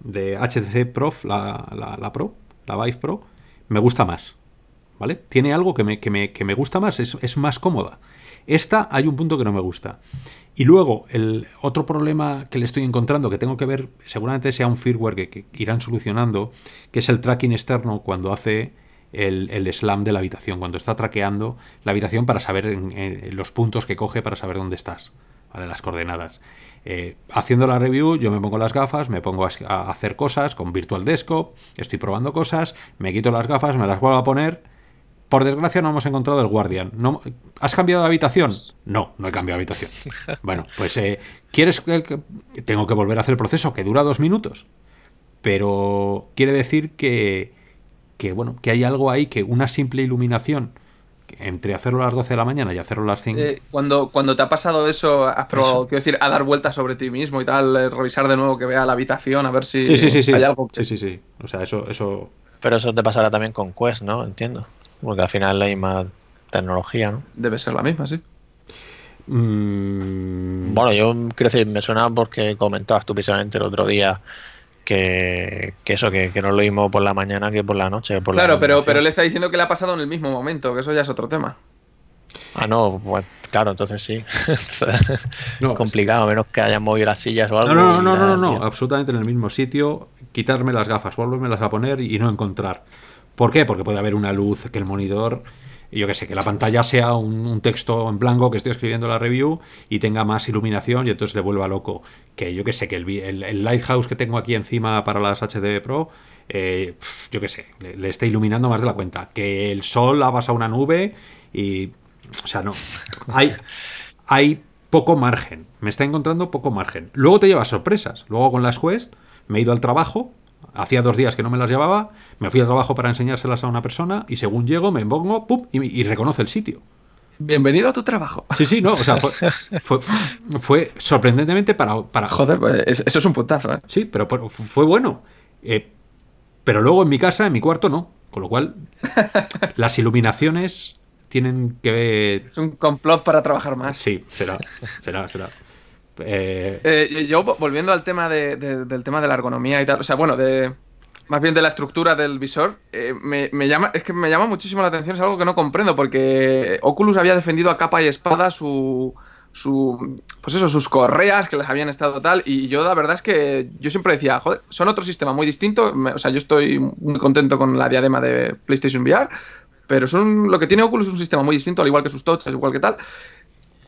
de HTC Prof, la, la, la Pro, la Vive Pro, me gusta más. ¿Vale? Tiene algo que me, que me, que me gusta más, es, es más cómoda. Esta hay un punto que no me gusta. Y luego, el otro problema que le estoy encontrando, que tengo que ver, seguramente sea un firmware que, que irán solucionando, que es el tracking externo cuando hace el, el slam de la habitación, cuando está traqueando la habitación para saber en- en los puntos que coge para saber dónde estás, ¿vale? las coordenadas. Eh, haciendo la review, yo me pongo las gafas, me pongo a, a hacer cosas con Virtual Desktop, estoy probando cosas, me quito las gafas, me las vuelvo a poner. Por desgracia no hemos encontrado el Guardian. No, ¿Has cambiado de habitación? No, no he cambiado de habitación. [LAUGHS] Bueno, pues eh, ¿quieres que, que- tengo que volver a hacer el proceso que dura dos minutos? Pero quiere decir que, que bueno, que hay algo ahí que una simple iluminación que entre hacerlo a las 12 de la mañana y hacerlo a las 5. Eh, cuando, cuando te ha pasado eso, has probado, Eso. quiero decir, a dar vueltas sobre ti mismo y tal, eh, revisar de nuevo que vea la habitación, a ver si sí, sí, sí, sí. hay algo que... Sí, sí, sí. O sea, eso, eso. Pero eso te pasará también con Quest, ¿no? Entiendo. Porque al final es la misma tecnología, ¿no? Debe ser la misma, sí. mm, Bueno, yo quiero decir, me suena porque comentabas tú precisamente el otro día que, que eso, que, que no es lo mismo por la mañana que por la noche. Por la claro, pero, pero él está diciendo que le ha pasado en el mismo momento, que eso ya es otro tema. Ah, no, bueno, claro, entonces sí. [LAUGHS] no, complicado, a menos que hayan movido las sillas o algo. No, no, no, no, no, absolutamente en el mismo sitio, quitarme las gafas, volvérmelas a poner y no encontrar. ¿Por qué? Porque puede haber una luz que el monitor yo que sé, que la pantalla sea un, texto en blanco que estoy escribiendo la review y tenga más iluminación y entonces le vuelva loco. Que yo que sé, que el, Lighthouse que tengo aquí encima para las HD Pro, eh, yo que sé, le, esté iluminando más de la cuenta. Que el sol ha pasado una nube y... O sea, no. Hay, hay poco margen. Me está encontrando poco margen. Luego te llevas sorpresas. Luego con las Quest me he ido al trabajo Hacía dos días que no me las llevaba, me fui al trabajo para enseñárselas a una persona y según llego me pongo ¡pum! y, reconoce el sitio. Bienvenido a tu trabajo. Sí, sí, no, o sea, fue, [LAUGHS] sorprendentemente para, para... Joder, pues eso es un puntazo, ¿eh? Sí, pero, fue bueno. Eh, pero luego en mi casa, en mi cuarto, no. Con lo cual, [LAUGHS] las iluminaciones tienen que... Es un complot para trabajar más. Sí, será, será, será. Eh, eh, yo, volviendo al tema del tema de la ergonomía y tal, o sea, bueno, de más bien de la estructura del visor, eh, me, llama, es que me llama muchísimo la atención, es algo que no comprendo, porque Oculus había defendido a capa y espada su, su pues eso, sus correas que les habían estado tal, y yo la verdad es que yo siempre decía, joder, son otro sistema muy distinto, o sea, yo estoy muy contento con la diadema de PlayStation VR, pero son lo que tiene Oculus es un sistema muy distinto, al igual que sus touches, igual que tal,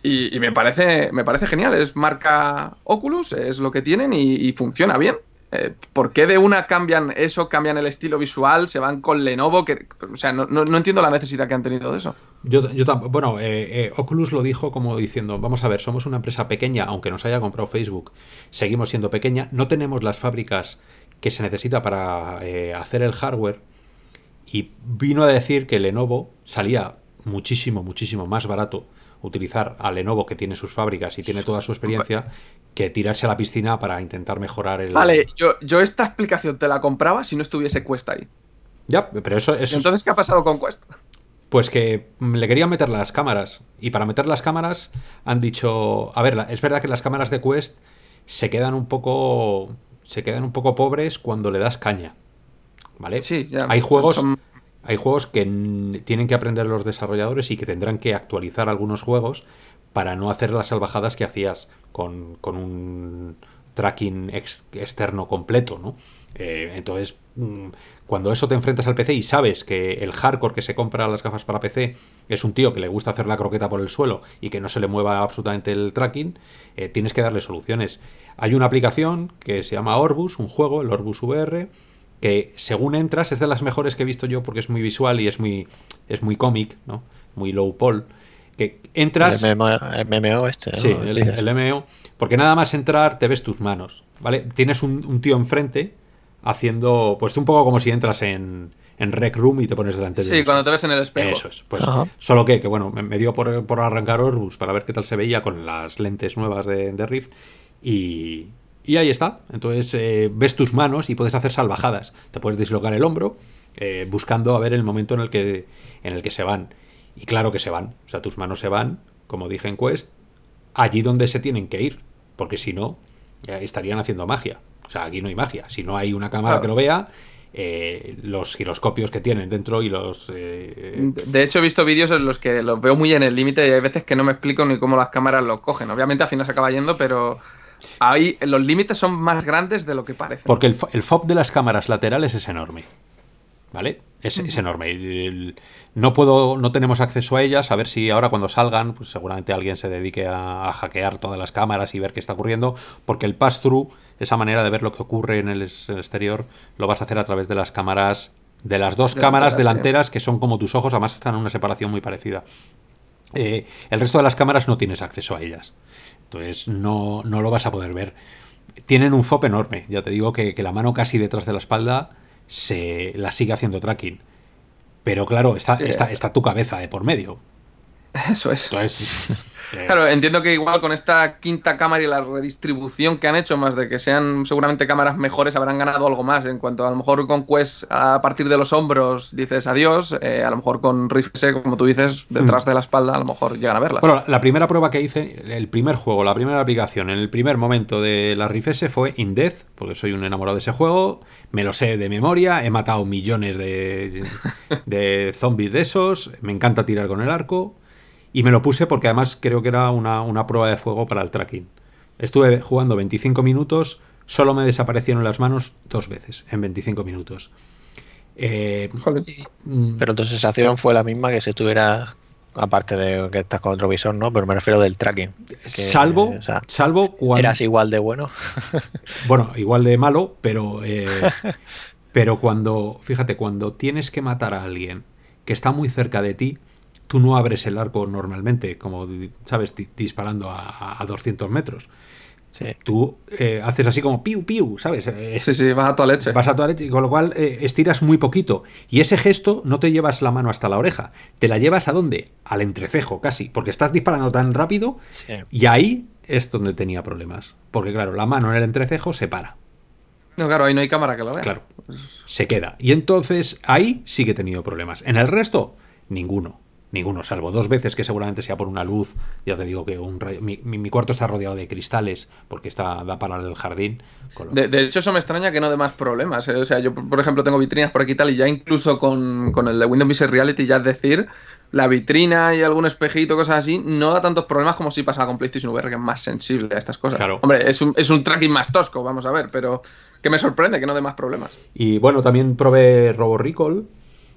y, me, parece, me parece genial. Es marca Oculus, es lo que tienen y, funciona bien. Eh, ¿Por qué de una cambian eso, cambian el estilo visual, se van con Lenovo? Que, o sea, no, no, entiendo la necesidad que han tenido de eso. Yo, yo Bueno, eh, eh, Oculus lo dijo como diciendo, vamos a ver, somos una empresa pequeña, aunque nos haya comprado Facebook, seguimos siendo pequeña, no tenemos las fábricas que se necesita para hacer el hardware. Y vino a decir que Lenovo salía muchísimo, muchísimo más barato utilizar a Lenovo, que tiene sus fábricas y tiene toda su experiencia, que tirarse a la piscina para intentar mejorar el. Vale, yo, yo esta explicación te la compraba si no estuviese Quest ahí. Ya, pero eso, es... Entonces, ¿qué ha pasado con Quest? Pues que le querían meter las cámaras. Y para meter las cámaras han dicho. A ver, es verdad que las cámaras de Quest se quedan un poco. Se quedan un poco pobres cuando le das caña. ¿Vale? Sí, ya. Hay juegos. Hay juegos que tienen que aprender los desarrolladores y que tendrán que actualizar algunos juegos para no hacer las salvajadas que hacías con, un tracking externo completo, ¿no? Eh, entonces, mm, cuando eso te enfrentas al PC y sabes que el hardcore que se compra las gafas para PC es un tío que le gusta hacer la croqueta por el suelo y que no se le mueva absolutamente el tracking, eh, tienes que darle soluciones. Hay una aplicación que se llama Orbus, un juego, el Orbus VR, que según entras es de las mejores que he visto yo porque es muy visual y es muy, es muy cómic, ¿no? Muy low poll. Que entras... El MMO, este. Sí, el, MMO. Porque nada más entrar te ves tus manos, ¿vale? Tienes un, tío enfrente haciendo, pues un poco como si entras en, en Rec Room y te pones delante de Sí, cuando te ves en el espejo. Eso es. Pues solo que, que bueno, me, dio por, por, arrancar Orbus para ver qué tal se veía con las lentes nuevas de, de Rift y, y ahí está. Entonces eh, ves tus manos y puedes hacer salvajadas. Te puedes dislocar el hombro eh, buscando a ver el momento en el, que, en el que se van. Y claro que se van. O sea, tus manos se van, como dije en Quest, allí donde se tienen que ir. Porque si no, estarían haciendo magia. O sea, aquí no hay magia. Si no hay una cámara que lo vea, eh, los giroscopios que tienen dentro y los... De hecho, he visto vídeos en los que los veo muy en el límite y hay veces que no me explico ni cómo las cámaras lo cogen. Obviamente al final se acaba yendo, pero Ahí los límites son más grandes de lo que parece. Porque el, el FOB de las cámaras laterales es enorme. ¿Vale? Es, enorme. no puedo, no tenemos acceso a ellas. A ver si ahora cuando salgan, pues seguramente alguien se dedique a, hackear todas las cámaras y ver qué está ocurriendo. Porque el pass-through, esa manera de ver lo que ocurre en el, exterior, lo vas a hacer a través de las cámaras, de las dos cámaras delanteras que son como tus ojos, además están en una separación muy parecida. Eh, el resto de las cámaras no tienes acceso a ellas. Entonces no, no lo vas a poder ver. Tienen un FOP enorme. Ya te digo que, la mano casi detrás de la espalda se la sigue haciendo tracking. Pero claro, está, está, está tu cabeza de por medio. Eso es. Entonces, Claro, entiendo que igual con esta quinta cámara y la redistribución que han hecho, más de que sean seguramente cámaras mejores, habrán ganado algo más. En cuanto a, lo mejor con Quest a partir de los hombros dices adiós, eh, a lo mejor con Rift S, como tú dices, detrás mm. de la espalda, a lo mejor llegan a verlas. Bueno, la primera prueba que hice, el primer juego, la primera aplicación, en el primer momento de la Rift S fue In Death, porque soy un enamorado de ese juego, me lo sé de memoria, he matado millones de, de zombies de esos, me encanta tirar con el arco Y me lo puse porque además creo que era una, una prueba de fuego para el tracking. Estuve jugando 25 minutos, solo me desaparecieron las manos dos veces en 25 minutos. Eh, mm, Pero tu sensación fue la misma que si estuviera aparte de que estás con otro visor, ¿no? Pero me refiero del tracking. salvo, salvo cuando... Eras igual de bueno. [LAUGHS] bueno, igual de malo, pero... Eh, [LAUGHS] pero cuando, fíjate, cuando tienes que matar a alguien que está muy cerca de ti, tú no abres el arco normalmente, como, ¿sabes? Disparando a, a 200 metros. Tú eh, haces así como piu, piu, ¿sabes? sí, sí, vas a tu leche. Vas a tu leche, con lo cual eh, estiras muy poquito. Y ese gesto no te llevas la mano hasta la oreja, te la llevas a dónde? Al entrecejo, casi, porque estás disparando tan rápido y ahí es donde tenía problemas. Porque claro, la mano en el entrecejo se para. No, claro, ahí no hay cámara que lo vea. Claro, se queda. Y entonces ahí sí que he tenido problemas. En el resto, ninguno. Ninguno, salvo dos veces que seguramente sea por una luz. Ya te digo que un mi, cuarto está rodeado de cristales porque está da para el jardín. De, hecho, eso me extraña que no dé más problemas. ¿eh? O sea, yo, por ejemplo, tengo vitrinas por aquí y tal, y ya incluso con, el de Windows Visual Reality, ya es decir, la vitrina y algún espejito, cosas así, no da tantos problemas como si pasaba con PlayStation VR, que es más sensible a estas cosas. Hombre, es un, es un tracking más tosco, vamos a ver, pero que me sorprende que no dé más problemas. Y bueno, también probé Robo Recall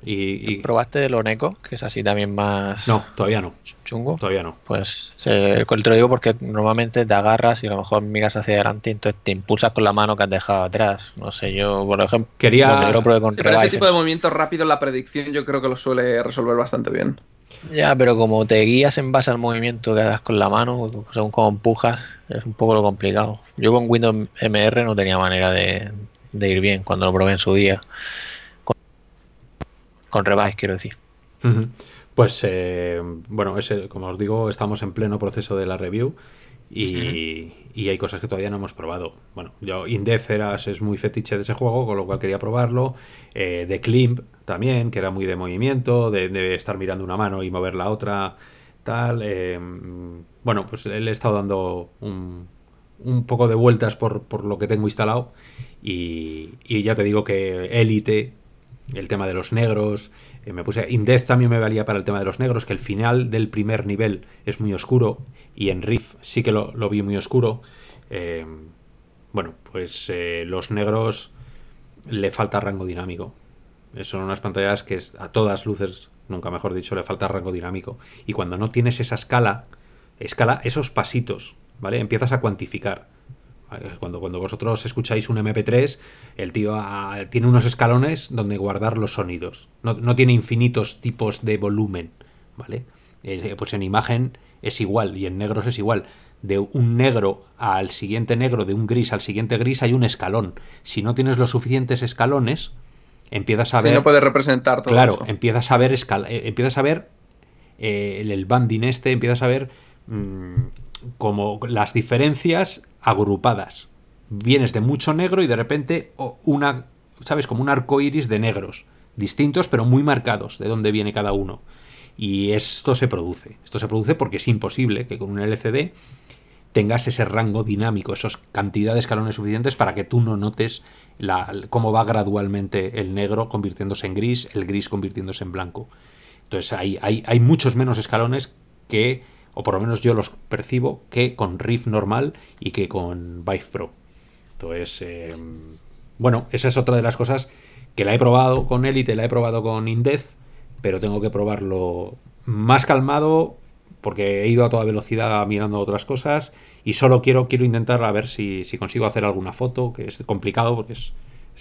y, ¿Probaste el Oneco? Que es así también más. No, todavía no. ¿Chungo? Todavía no. Pues te lo digo porque normalmente te agarras y a lo mejor miras hacia adelante y entonces te impulsas con la mano que has dejado atrás. No sé, yo, por ejemplo. Quería. Con pero ese tipo de movimientos rápidos, la predicción, yo creo que lo suele resolver bastante bien. Ya, pero como te guías en base al movimiento que hagas con la mano, según cómo empujas, es un poco lo complicado. Yo con Windows MR no tenía manera de, de ir bien cuando lo probé en su día con Revice, quiero decir. Pues eh, bueno, como os digo, estamos en pleno proceso de la review y, hay cosas que todavía no hemos probado. Bueno, yo Indeceras es muy fetiche de ese juego, con lo cual quería probarlo. Eh, de Climb también, que era muy de movimiento, de, estar mirando una mano y mover la otra, tal. Eh, bueno, pues le he estado dando un, poco de vueltas por, por, lo que tengo instalado y, y ya te digo que Elite el tema de los negros. Eh, me puse. Indez también me valía para el tema de los negros, que el final del primer nivel es muy oscuro. Y en Riff sí que lo, vi muy oscuro. Eh, bueno, pues eh, los negros le falta rango dinámico. Son unas pantallas que a todas luces, nunca mejor dicho, le falta rango dinámico. Y cuando no tienes esa escala, escala esos pasitos, ¿vale? Empiezas a cuantificar. Cuando, cuando vosotros escucháis un MP3, el tío ah, tiene unos escalones donde guardar los sonidos. No, tiene infinitos tipos de volumen, ¿vale? Eh, pues en imagen es igual y en negros es igual. De un negro al siguiente negro, de un gris al siguiente gris, hay un escalón. Si no tienes los suficientes escalones, empiezas a ver. no puedes representar todo Claro, empiezas a ver, eh, empiezas a ver eh, el, banding este, empiezas a ver mm, como las diferencias agrupadas. Vienes de mucho negro y de repente una, ¿sabes? Como un arco iris de negros, distintos pero muy marcados de dónde viene cada uno. Y esto se produce. Esto se produce porque es imposible que con un LCD tengas ese rango dinámico, esas cantidades de escalones suficientes para que tú no notes la, cómo va gradualmente el negro convirtiéndose en gris, el gris convirtiéndose en blanco. Entonces hay, hay, hay muchos menos escalones que o por lo menos yo los percibo, que con Riff normal y que con Vive Pro. Entonces, em, bueno, esa es otra de las cosas que la he probado con Elite, la he probado con Indez, pero tengo que probarlo más calmado porque he ido a toda velocidad mirando otras cosas y solo quiero, quiero intentar a ver si, si consigo hacer alguna foto, que es complicado porque es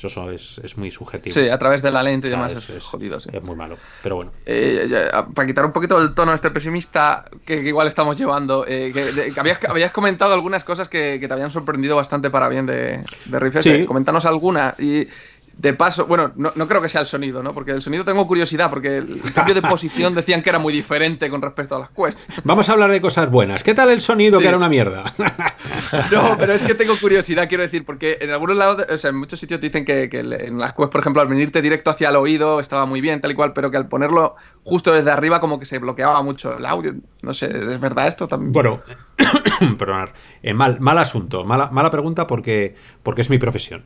eso es, muy subjetivo. Sí, a través de la lente y demás es, jodido, sí. Es muy malo, pero bueno. Eh, para quitar un poquito el tono este pesimista que, igual estamos llevando, eh, que, habías, comentado algunas cosas que, te habían sorprendido bastante para bien de, de Riff Sí. Coméntanos alguna. Y de paso, bueno, no, creo que sea el sonido, ¿no? Porque el sonido tengo curiosidad, porque el cambio de posición [LAUGHS] decían que era muy diferente con respecto a las Quest. Vamos a hablar de cosas buenas. ¿Qué tal el sonido que era una mierda? [LAUGHS] no, pero es que tengo [LAUGHS] curiosidad, quiero decir, porque en algunos lados, o sea, en muchos sitios te dicen que, en las Quest, por ejemplo, al venirte directo hacia el oído estaba muy bien, tal y cual, pero que al ponerlo justo desde arriba como que se bloqueaba mucho el audio. No sé, ¿es verdad esto también? Bueno. [COUGHS] [COUGHS] Eh, mal, mal asunto, mala, mala pregunta porque, porque es mi profesión.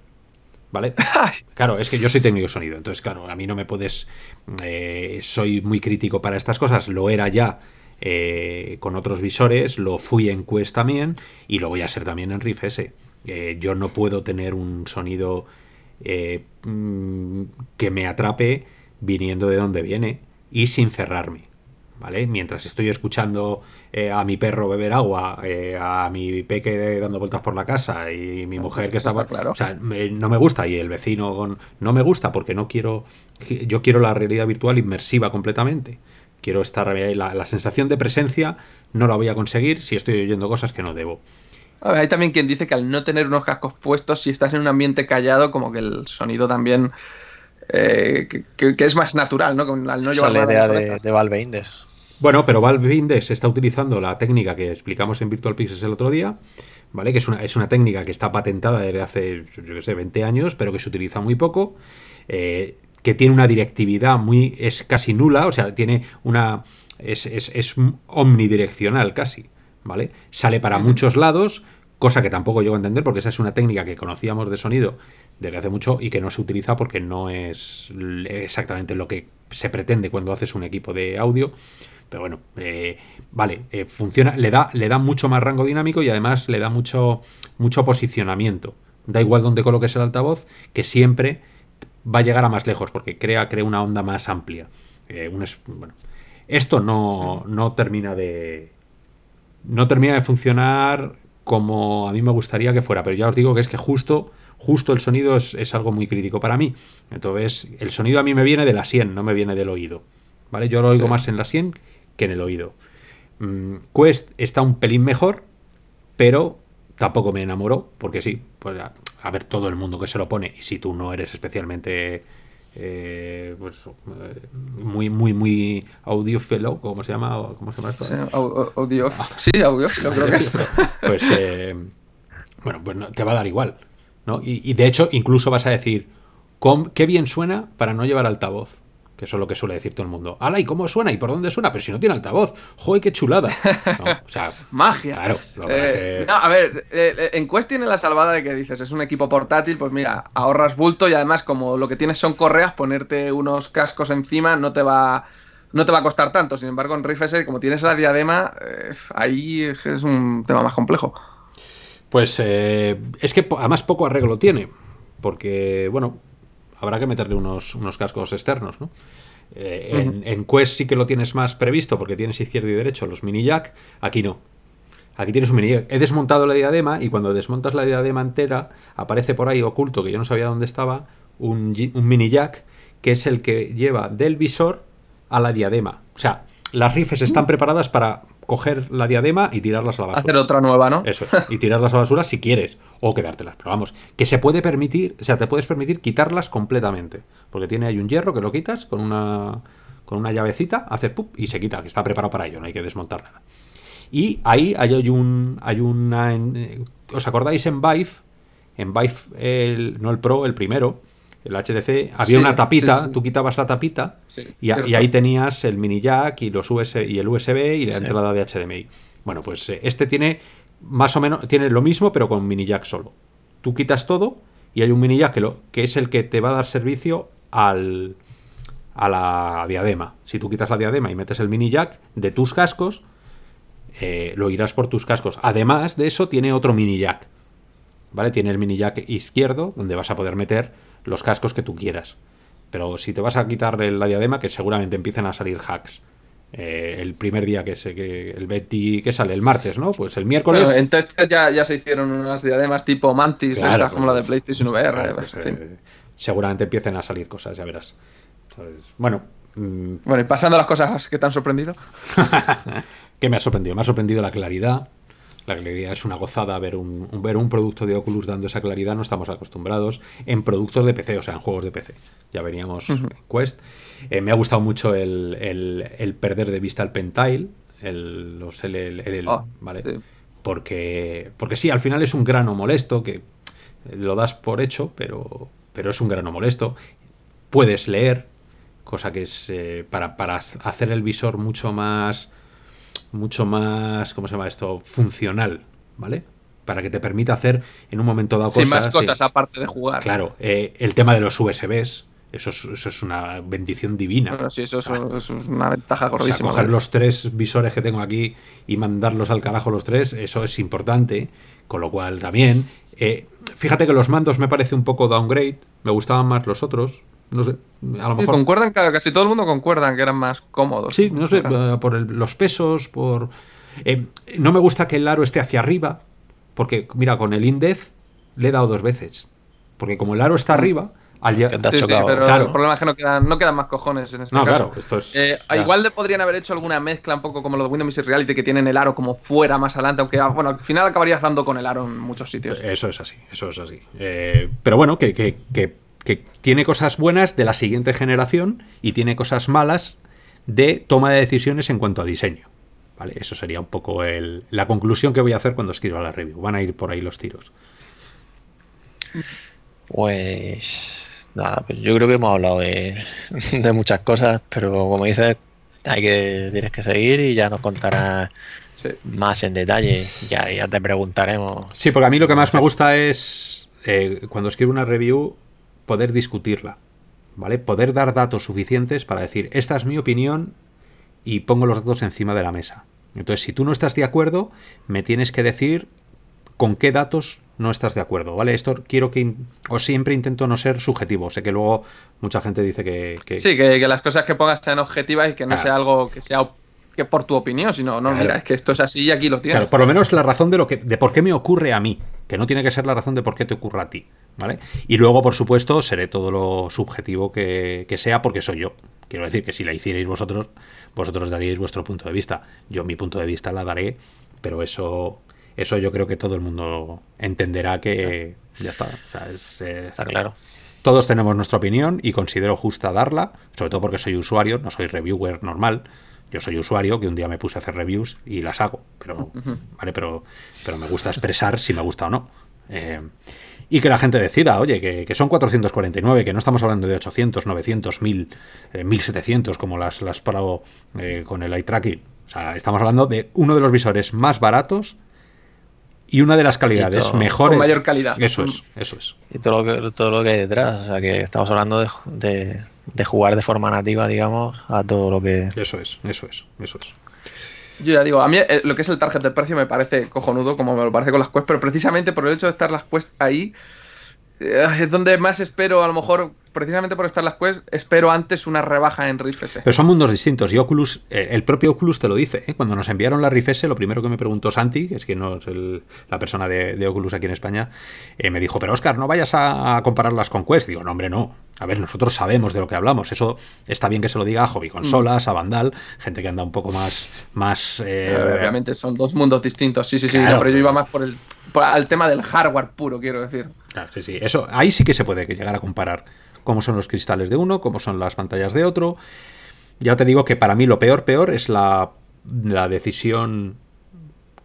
¿Vale? [LAUGHS] Claro, es que yo soy técnico de sonido, entonces, claro, a mí no me puedes. Eh, soy muy crítico para estas cosas, lo era ya eh, con otros visores, lo fui en Quest también y lo voy a hacer también en Rift S. Eh, yo no puedo tener un sonido eh, mm, que me atrape viniendo de donde viene y sin cerrarme. ¿Vale? Mientras estoy escuchando a mi perro beber agua, a mi peque dando vueltas por la casa y mi mujer que estaba. Claro. O sea, no me gusta y el vecino no me gusta porque no quiero. Yo quiero la realidad virtual inmersiva completamente. Quiero estar la, la sensación de presencia no la voy a conseguir si estoy oyendo cosas que no debo. hay también quien dice que al no tener unos cascos puestos, si estás en un ambiente callado, como que el sonido también eh, que, es más natural, ¿no? Al no llevar la idea de, Valve Index. Bueno, pero Valve Index está utilizando la técnica que explicamos en Virtual Pixels el otro día, ¿vale? Que es una, es una técnica que está patentada desde hace, yo qué sé, 20 años, pero que se utiliza muy poco. Eh, que tiene una directividad muy. es casi nula, o sea, tiene una. es, es, omnidireccional casi, ¿vale? Sale para muchos lados, cosa que tampoco llego a entender porque esa es una técnica que conocíamos de sonido desde hace mucho y que no se utiliza porque no es exactamente lo que se pretende cuando haces un equipo de audio. Pero bueno, eh, vale, eh, funciona, le da, le da mucho más rango dinámico y además le da mucho, mucho posicionamiento. Da igual donde coloques el altavoz, que siempre va a llegar a más lejos porque crea, crea una onda más amplia. Eh, bueno, esto no, no termina de. No termina de funcionar como a mí me gustaría que fuera, pero ya os digo que es que justo, justo el sonido es, algo muy crítico para mí. Entonces, el sonido a mí me viene de la sien, no me viene del oído. ¿Vale? Yo lo oigo más en la sien que en el oído. Mm, Quest está un pelín mejor, pero tampoco me enamoró, porque sí, pues a ver todo el mundo que se lo pone y si tú no eres especialmente eh, pues, eh, muy muy muy audiófilo ¿cómo se llama? ¿cómo se llama esto? Sí, audio, sí audiófilo creo que es [LAUGHS] pues eh, bueno pues te va a dar igual ¿no? Y, y, de hecho incluso vas a decir qué bien suena para no llevar altavoz que eso es lo que suele decir todo el mundo. ¡Hala! ¿Y cómo suena? ¿Y por dónde suena? Pero si no tiene altavoz. ¡Joder, qué chulada! [LAUGHS] o sea, Magia. Claro. Eh, a ver, eh, eh, en Quest tiene la salvada de que dices, es un equipo portátil, pues mira, ahorras bulto y además como lo que tienes son correas, ponerte unos cascos encima no te va no te va a costar tanto. Sin embargo, en Rift S, como tienes la diadema, ahí es un tema más complejo. Pues es que además poco arreglo tiene. Porque, bueno, habrá que meterle unos, unos cascos externos, ¿no? Eh, en, Quest sí que lo tienes más previsto porque tienes izquierdo y derecho los mini jack, aquí no. Aquí tienes un mini jack. He desmontado la diadema y cuando desmontas la diadema entera aparece por ahí oculto, que yo no sabía dónde estaba, un, un mini jack que es el que lleva del visor a la diadema. O sea, las rifes están preparadas para coger la diadema y tirarlas a la basura. Hacer otra nueva, ¿no? Eso, y tirarlas a la basura si quieres, o quedártelas. Pero vamos, que se puede permitir, o sea, te puedes permitir quitarlas completamente. Porque tiene ahí un hierro que lo quitas con una, con una llavecita, hace pup y se quita, que está preparado para ello, no hay que desmontar nada. Y ahí hay un, hay una... Eh, ¿Os acordáis en Vive? En Vive, el, no el Pro, el primero, el HTC, había una tapita, tú quitabas la tapita y, ahí tenías el mini jack y, los US, y el USB y la entrada de HDMI. Bueno, pues eh, este tiene más o menos, tiene lo mismo pero con mini jack solo. Tú quitas todo y hay un mini jack que, lo, que es el que te va a dar servicio al, a la diadema. Si tú quitas la diadema y metes el mini jack de tus cascos, eh, lo irás por tus cascos. Además de eso, tiene otro mini jack. ¿Vale? Tiene el mini jack izquierdo, donde vas a poder meter los cascos que tú quieras. Pero si te vas a quitar la diadema, que seguramente empiecen a salir hacks. Eh, el primer día que, se, que el Betty que sale el martes, ¿no? Pues el miércoles. entonces ya, ya se hicieron unas diademas tipo Mantis, como la de PlayStation VR. Pues, eh, seguramente empiecen a salir cosas, ya verás. bueno. Mm. Bueno, y pasando a las cosas que te han sorprendido. [LAUGHS] ¿Qué me ha sorprendido? Me ha sorprendido la claridad, la claridad es una gozada ver un, ver un producto de Oculus dando esa claridad, no estamos acostumbrados en productos de PC, o sea, en juegos de PC. Ya veníamos en Quest. Eh, me ha gustado mucho el, perder de vista el Pentile, el, los, ah, ¿vale? Porque, porque sí, al final es un grano molesto que lo das por hecho, pero, pero es un grano molesto. Puedes leer, cosa que es eh, para, para hacer el visor mucho más mucho más, ¿cómo se llama esto? Funcional, ¿vale? Para que te permita hacer en un momento dado cosas. más cosas aparte de jugar. Claro, eh, el tema de los USBs Eso es, eso es una bendición divina. Bueno, sí, eso, es- eso es una ventaja O sea, gordísima. coger ¿vale? los tres visores que tengo aquí y mandarlos al carajo los tres, eso es importante. Con lo cual también. eh, fíjate que los mandos me parece un poco downgrade. Me gustaban más los otros. No sé. A lo Sí, mejor. concuerdan, ca- casi todo el mundo concuerdan que eran más cómodos. Sí, no sé, Eran- eh, por el- los pesos, por... eh, no me gusta que el aro esté hacia arriba, porque, mira, con el Indez le he dado dos veces. Porque como el aro está arriba, al te has Sí, sí, chocado. pero Claro. el problema es que no quedan, no quedan más cojones en este No, caso. claro, esto es... Eh, ya. Igual de podrían haber hecho alguna mezcla un poco como lo de Windows Mixed Reality que tienen el aro como fuera más adelante, aunque ah, bueno, al final acabarías dando con el aro en muchos sitios. Eso es así, eso es así. Eh, pero bueno, que, que- que- que tiene cosas buenas de la siguiente generación y tiene cosas malas de toma de decisiones en cuanto a diseño. ¿Vale? Eso sería un poco el- la conclusión que voy a hacer cuando escriba la review. Van a ir por ahí los tiros. Pues nada, pues yo creo que hemos hablado de, [LAUGHS] de muchas cosas, pero como dices, hay que tienes que seguir y ya nos contarás Sí. más en detalle. Ya, ya te preguntaremos. Sí, porque a mí lo que más me gusta es eh, cuando escribo una review poder discutirla, ¿vale? Poder dar datos suficientes para decir, esta es mi opinión y pongo los datos encima de la mesa. Entonces, si tú no estás de acuerdo, me tienes que decir con qué datos no estás de acuerdo, ¿vale? Esto quiero que... O siempre intento no ser subjetivo. Sé que luego mucha gente dice que... que- Sí, que, que las cosas que pongas sean objetivas y que no Claro. sea algo que sea que por tu opinión, sino, no, Claro. mira, es que esto es así y aquí lo tienes. Claro, por lo menos la razón de lo que de por qué me ocurre a mí, que no tiene que ser la razón de por qué te ocurre a ti, ¿vale? Y luego, por supuesto, seré todo lo subjetivo que, que sea porque soy yo. Quiero decir que si la hicierais vosotros, vosotros daríais vuestro punto de vista. Yo mi punto de vista la daré, pero eso eso yo creo que todo el mundo entenderá que ya está. O sea, es, eh, Está claro. todos tenemos nuestra opinión y considero justa darla, sobre todo porque soy usuario, no soy reviewer normal. Yo soy usuario que un día me puse a hacer reviews y las hago, pero vale, pero, pero me gusta expresar si me gusta o no. Eh, y que la gente decida, oye, que, que son 449, que no estamos hablando de 800, 900, 1000, eh, 1700 como las, las parado eh, con el eye tracking. O sea, estamos hablando de uno de los visores más baratos y una de las calidades todo- mejores. con mayor calidad. Eso es, eso es. Y todo lo que, todo lo que hay detrás. O sea que estamos hablando de, de- de jugar de forma nativa, digamos, a todo lo que. Eso es, eso es, eso es. Yo ya digo, a mí eh, lo que es el target de precio me parece cojonudo, como me lo parece con las Quest, pero precisamente por el hecho de estar las Quest ahí, es donde más espero, a lo mejor, precisamente por estar las Quest, espero antes una rebaja en Rift S. Pero son mundos distintos. Y Oculus, eh, el propio Oculus te lo dice. ¿eh? Cuando nos enviaron la Rift S, lo primero que me preguntó Santi, que es que no es el- la persona de, de Oculus aquí en España, eh, me dijo, pero Oscar, no vayas a, a compararlas con Quest. Digo, no, hombre, no. A ver, nosotros sabemos de lo que hablamos. Eso está bien que se lo diga a Hobby Consolas, a Vandal, gente que anda un poco más. más eh, Obviamente son dos mundos distintos, sí, sí, sí, Claro. pero yo iba más por el por- al tema del hardware puro, quiero decir. Claro, sí, sí. Eso, ahí sí que se puede llegar a comparar cómo son los cristales de uno, cómo son las pantallas de otro. Ya te digo que para mí lo peor, peor es la, la decisión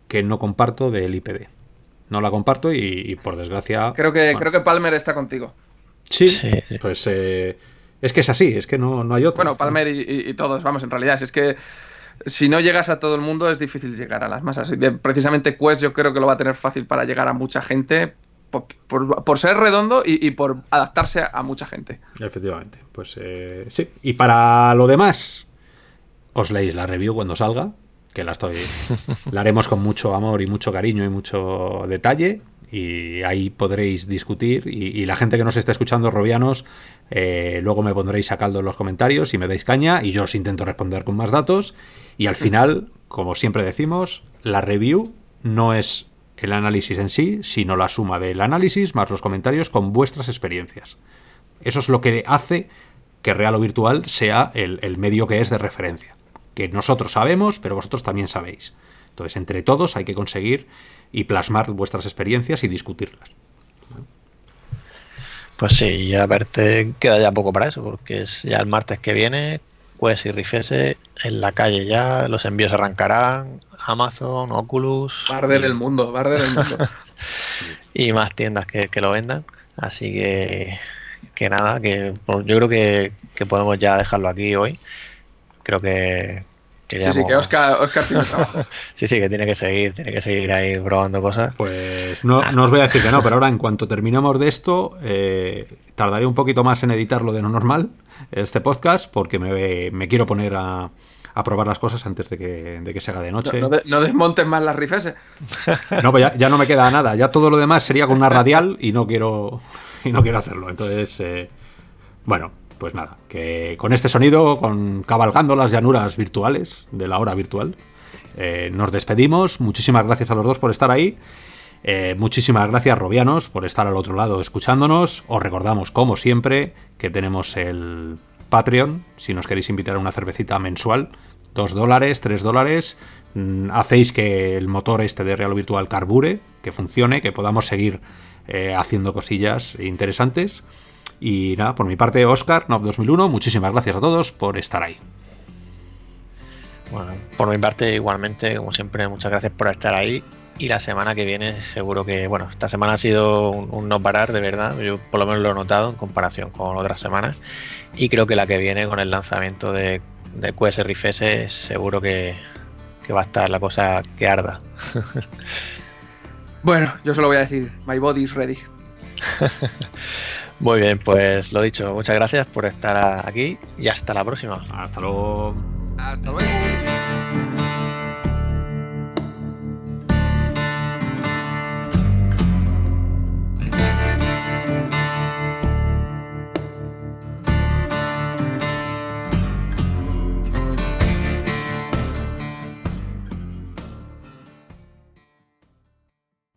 que no comparto del IPD. No la comparto y, y por desgracia. Creo que, bueno, creo que Palmer está contigo. Sí, Sí. pues eh, es que es así, es que no, no hay otro. Bueno, Palmer y, y- y todos, vamos, en realidad, si es que si no llegas a todo el mundo es difícil llegar a las masas. Precisamente Quest yo creo que lo va a tener fácil para llegar a mucha gente por, por- por ser redondo y, y por adaptarse a mucha gente. Efectivamente, pues eh, sí. Y para lo demás, os leéis la review cuando salga, que la estoy. [LAUGHS] la haremos con mucho amor y mucho cariño y mucho detalle. Y ahí podréis discutir. Y, y la gente que nos está escuchando, robianos, eh, luego me pondréis a caldo en los comentarios y me dais caña. Y yo os intento responder con más datos. Y al [LAUGHS] final, como siempre decimos, la review no es el análisis en sí, sino la suma del análisis más los comentarios con vuestras experiencias. Eso es lo que hace que Real o Virtual sea el, el medio que es de referencia. Que nosotros sabemos, pero vosotros también sabéis. Entonces, entre todos hay que conseguir y plasmar vuestras experiencias y discutirlas. Pues sí, ya verte queda ya poco para eso, porque es ya el martes que viene, Quest y Rifese en la calle ya, los envíos arrancarán, Amazon, Oculus Va a arder y, el mundo, va a arder el mundo. [LAUGHS] y más tiendas que, que lo vendan. Así que, que nada, que pues, yo creo que, que podemos ya dejarlo aquí hoy. Creo que, Sí, sí, que Oscar, tiene [LAUGHS] trabajo. sí, sí, que tiene que seguir, tiene que seguir ahí probando cosas. Pues no, no os voy a decir que no, pero ahora en cuanto terminemos de esto, eh, tardaré un poquito más en editarlo de lo normal, este podcast, porque me, quiero poner a, probar las cosas antes de que, de que se haga de noche. No, desmontes más las rifes. [LAUGHS] No, pues ya, no me queda nada. Ya todo lo demás sería con una radial y no quiero, y no quiero hacerlo. Entonces, eh, bueno, pues nada, que con este sonido, con cabalgando las llanuras virtuales de la hora virtual, eh, nos despedimos. Muchísimas gracias a los dos por estar ahí. Eh, muchísimas gracias, Robianos, por estar al otro lado escuchándonos. Os recordamos, como siempre, que tenemos el Patreon. Si nos queréis invitar a una cervecita mensual, 2 dólares, 3 dólares. Mm, hacéis que el motor este de Real Virtual carbure, que funcione, que podamos seguir eh, haciendo cosillas interesantes. Y nada, por mi parte, Oscar, NOP 2001, muchísimas gracias a todos por estar ahí. Bueno, por mi parte, igualmente, como siempre, muchas gracias por estar ahí. Y la semana que viene, seguro que, bueno, esta semana ha sido un, no parar, de verdad. Yo por lo menos lo he notado en comparación con otras semanas. Y creo que la que viene con el lanzamiento de, de QS seguro que, que va a estar la cosa que arda. [LAUGHS] bueno, yo solo voy a decir: My body is ready. [LAUGHS] Muy bien, pues lo dicho, muchas gracias por estar aquí y hasta la próxima. Hasta luego. Hasta luego.